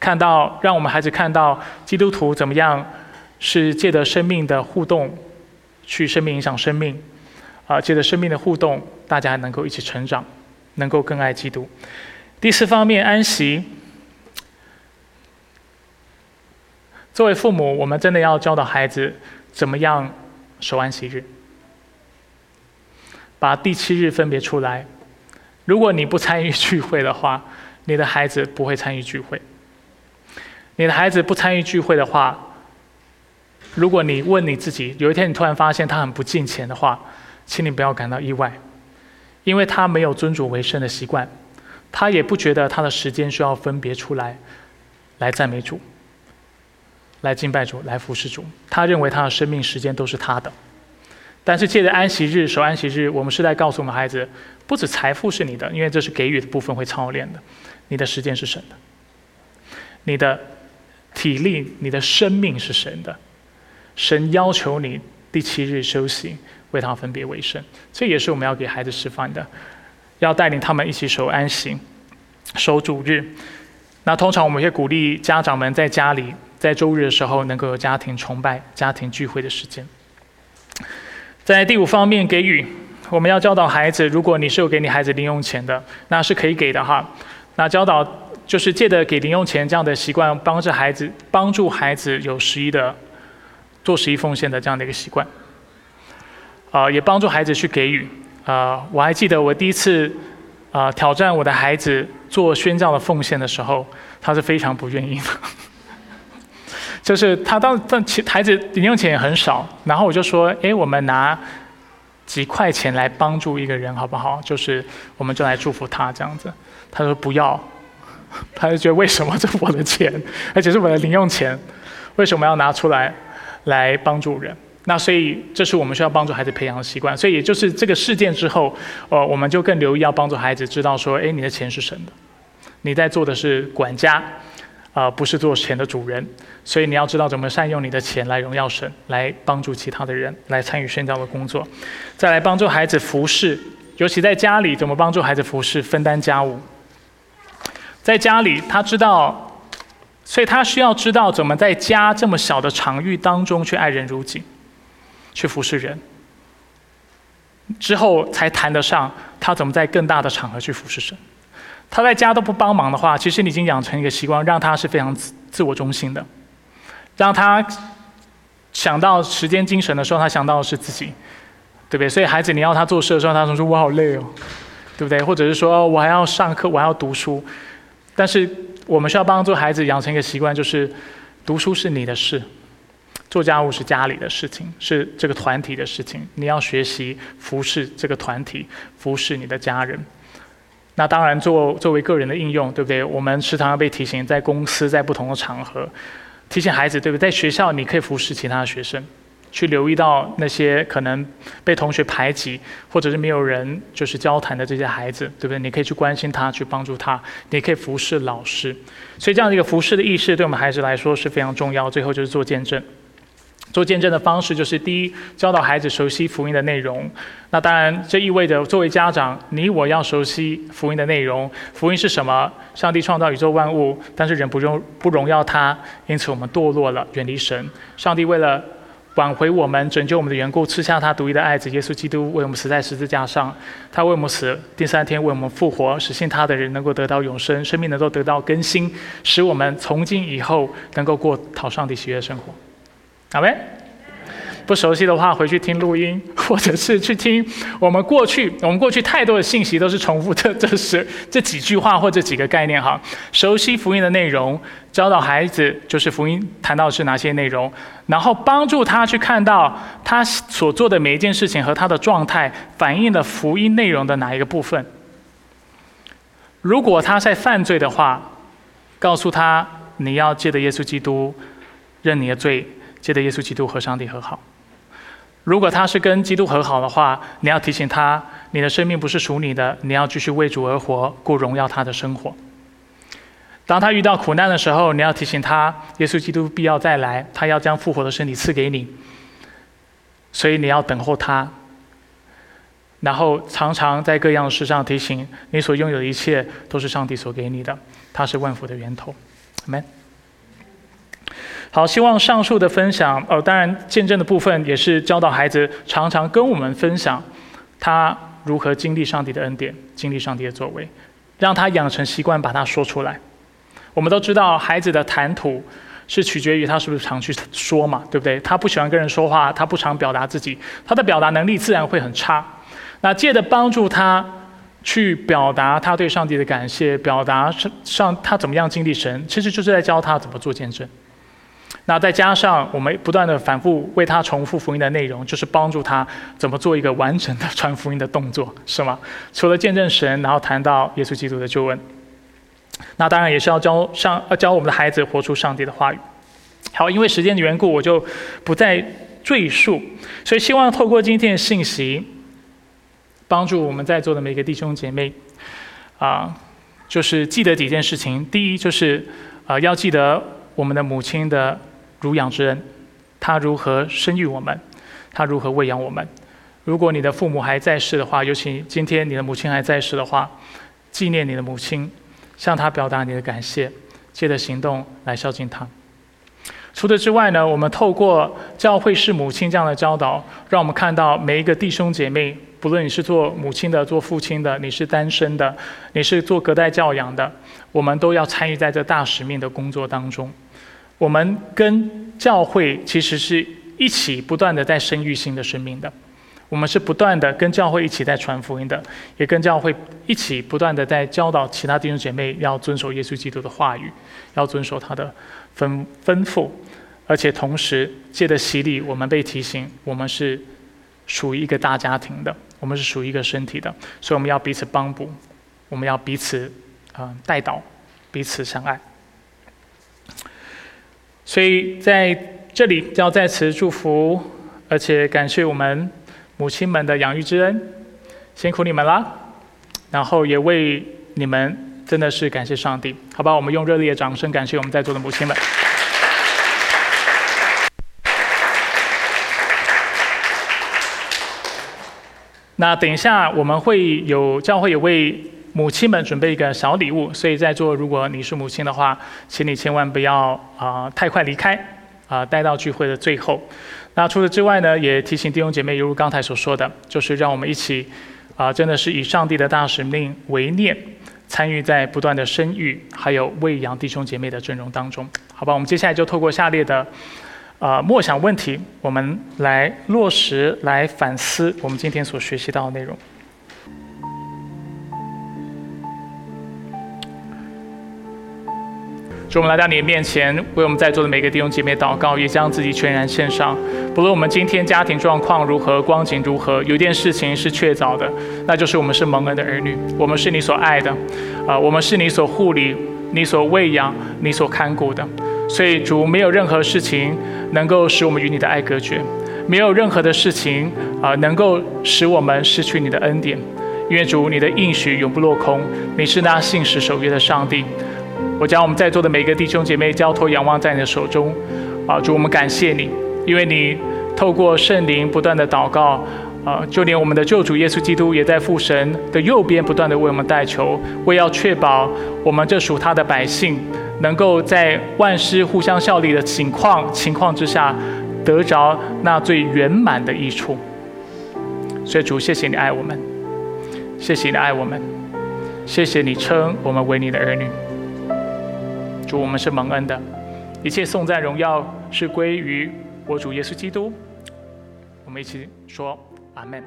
看到让我们孩子看到基督徒怎么样是借着生命的互动，去生命影响生命，啊，借着生命的互动，大家能够一起成长，能够更爱基督。第四方面，安息。作为父母，我们真的要教导孩子怎么样守安息日，把第七日分别出来。如果你不参与聚会的话，你的孩子不会参与聚会。你的孩子不参与聚会的话，如果你问你自己，有一天你突然发现他很不敬虔的话，请你不要感到意外，因为他没有尊主为圣的习惯，他也不觉得他的时间需要分别出来，来赞美主。来敬拜主，来服侍主。他认为他的生命时间都是他的。但是借着安息日守安息日，我们是在告诉我们孩子，不止财富是你的，因为这是给予的部分会操练的。你的时间是神的，你的体力、你的生命是神的。神要求你第七日休息，为他分别为圣。这也是我们要给孩子示范的，要带领他们一起守安息、守主日。那通常我们会鼓励家长们在家里。在周日的时候，能够有家庭崇拜、家庭聚会的时间。在第五方面，给予我们要教导孩子，如果你是有给你孩子零用钱的，那是可以给的哈。那教导就是借着给零用钱这样的习惯，帮助孩子帮助孩子有十一的做十一奉献的这样的一个习惯。啊，也帮助孩子去给予。啊，我还记得我第一次啊挑战我的孩子做宣教的奉献的时候，他是非常不愿意的。就是他当但其孩子零用钱也很少，然后我就说，哎，我们拿几块钱来帮助一个人好不好？就是我们就来祝福他这样子。他说不要，他就觉得为什么这是我的钱，而且是我的零用钱，为什么要拿出来来帮助人？那所以这是我们需要帮助孩子培养的习惯。所以也就是这个事件之后，呃，我们就更留意要帮助孩子知道说，哎，你的钱是神的，你在做的是管家。啊，不是做钱的主人，所以你要知道怎么善用你的钱来荣耀神，来帮助其他的人，来参与宣教的工作，再来帮助孩子服侍，尤其在家里怎么帮助孩子服侍，分担家务。在家里，他知道，所以他需要知道怎么在家这么小的场域当中去爱人如己，去服侍人，之后才谈得上他怎么在更大的场合去服侍神。他在家都不帮忙的话，其实你已经养成一个习惯，让他是非常自自我中心的，让他想到时间、精神的时候，他想到的是自己，对不对？所以孩子，你要他做事的时候，他总说：“我好累哦，对不对？”或者是说我还要上课，我还要读书。但是我们需要帮助孩子养成一个习惯，就是读书是你的事，做家务是家里的事情，是这个团体的事情。你要学习服侍这个团体，服侍你的家人。那当然，作作为个人的应用，对不对？我们时常要被提醒，在公司，在不同的场合，提醒孩子，对不对？在学校，你可以服侍其他学生，去留意到那些可能被同学排挤，或者是没有人就是交谈的这些孩子，对不对？你可以去关心他，去帮助他，你可以服侍老师。所以，这样的一个服侍的意识，对我们孩子来说是非常重要。最后就是做见证。做见证的方式就是：第一，教导孩子熟悉福音的内容。那当然，这意味着作为家长，你我要熟悉福音的内容。福音是什么？上帝创造宇宙万物，但是人不荣不荣耀他，因此我们堕落了，远离神。上帝为了挽回我们、拯救我们的缘故，赐下他独一的爱子耶稣基督，为我们死在十字架上。他为我们死，第三天为我们复活，使信他的人能够得到永生，生命能够得到更新，使我们从今以后能够过讨上帝喜悦的生活。好没？不熟悉的话，回去听录音，或者是去听我们过去，我们过去太多的信息都是重复的，这是 这几句话或这几个概念哈。熟悉福音的内容，教导孩子就是福音谈到是哪些内容，然后帮助他去看到他所做的每一件事情和他的状态反映了福音内容的哪一个部分。如果他在犯罪的话，告诉他你要借着耶稣基督认你的罪。记得耶稣基督和上帝和好。如果他是跟基督和好的话，你要提醒他，你的生命不是属你的，你要继续为主而活，过荣耀他的生活。当他遇到苦难的时候，你要提醒他，耶稣基督必要再来，他要将复活的身体赐给你，所以你要等候他。然后常常在各样的事上提醒，你所拥有的一切都是上帝所给你的，他是万福的源头。Amen。好，希望上述的分享，呃，当然见证的部分也是教导孩子常常跟我们分享他如何经历上帝的恩典，经历上帝的作为，让他养成习惯把它说出来。我们都知道，孩子的谈吐是取决于他是不是常去说嘛，对不对？他不喜欢跟人说话，他不常表达自己，他的表达能力自然会很差。那借着帮助他去表达他对上帝的感谢，表达上上他怎么样经历神，其实就是在教他怎么做见证。那再加上我们不断的反复为他重复福音的内容，就是帮助他怎么做一个完整的传福音的动作，是吗？除了见证神，然后谈到耶稣基督的救恩，那当然也是要教上要教我们的孩子活出上帝的话语。好，因为时间的缘故，我就不再赘述。所以希望透过今天的信息，帮助我们在座的每个弟兄姐妹，啊，就是记得几件事情。第一就是啊，要记得我们的母亲的。如养之恩，他如何生育我们，他如何喂养我们。如果你的父母还在世的话，尤其今天你的母亲还在世的话，纪念你的母亲，向她表达你的感谢，借着行动来孝敬她。除此之外呢，我们透过教会是母亲这样的教导，让我们看到每一个弟兄姐妹，不论你是做母亲的、做父亲的，你是单身的，你是做隔代教养的，我们都要参与在这大使命的工作当中。我们跟教会其实是一起不断的在生育新的生命的，我们是不断的跟教会一起在传福音的，也跟教会一起不断的在教导其他弟兄姐妹要遵守耶稣基督的话语，要遵守他的吩吩咐，而且同时借着洗礼，我们被提醒，我们是属于一个大家庭的，我们是属于一个身体的，所以我们要彼此帮补，我们要彼此啊带导，彼此相爱。所以在这里要再次祝福，而且感谢我们母亲们的养育之恩，辛苦你们了。然后也为你们真的是感谢上帝，好吧？我们用热烈的掌声感谢我们在座的母亲们。那等一下我们会有教会有位。母亲们准备一个小礼物，所以在座如果你是母亲的话，请你千万不要啊太快离开啊，待到聚会的最后。那除此之外呢，也提醒弟兄姐妹，犹如刚才所说的，就是让我们一起啊，真的是以上帝的大使命为念，参与在不断的生育还有喂养弟兄姐妹的阵容当中。好吧，我们接下来就透过下列的啊默想问题，我们来落实来反思我们今天所学习到的内容。主，我们来到你的面前，为我们在座的每个弟兄姐妹祷告，也将自己全然献上。不论我们今天家庭状况如何，光景如何，有一件事情是确凿的，那就是我们是蒙恩的儿女，我们是你所爱的，啊，我们是你所护理、你所喂养、你所看顾的。所以，主，没有任何事情能够使我们与你的爱隔绝，没有任何的事情啊，能够使我们失去你的恩典。因为主，你的应许永不落空，你是那信实守约的上帝。我将我们在座的每个弟兄姐妹交托、仰望在你的手中，啊，主，我们感谢你，因为你透过圣灵不断的祷告，啊，就连我们的救主耶稣基督也在父神的右边不断的为我们代求，为要确保我们这属他的百姓，能够在万事互相效力的情况情况之下，得着那最圆满的益处。所以主，谢谢你爱我们，谢谢你爱我们，谢谢你称我们为你的儿女。主，我们是蒙恩的，一切颂赞荣耀是归于我主耶稣基督。我们一起说阿门。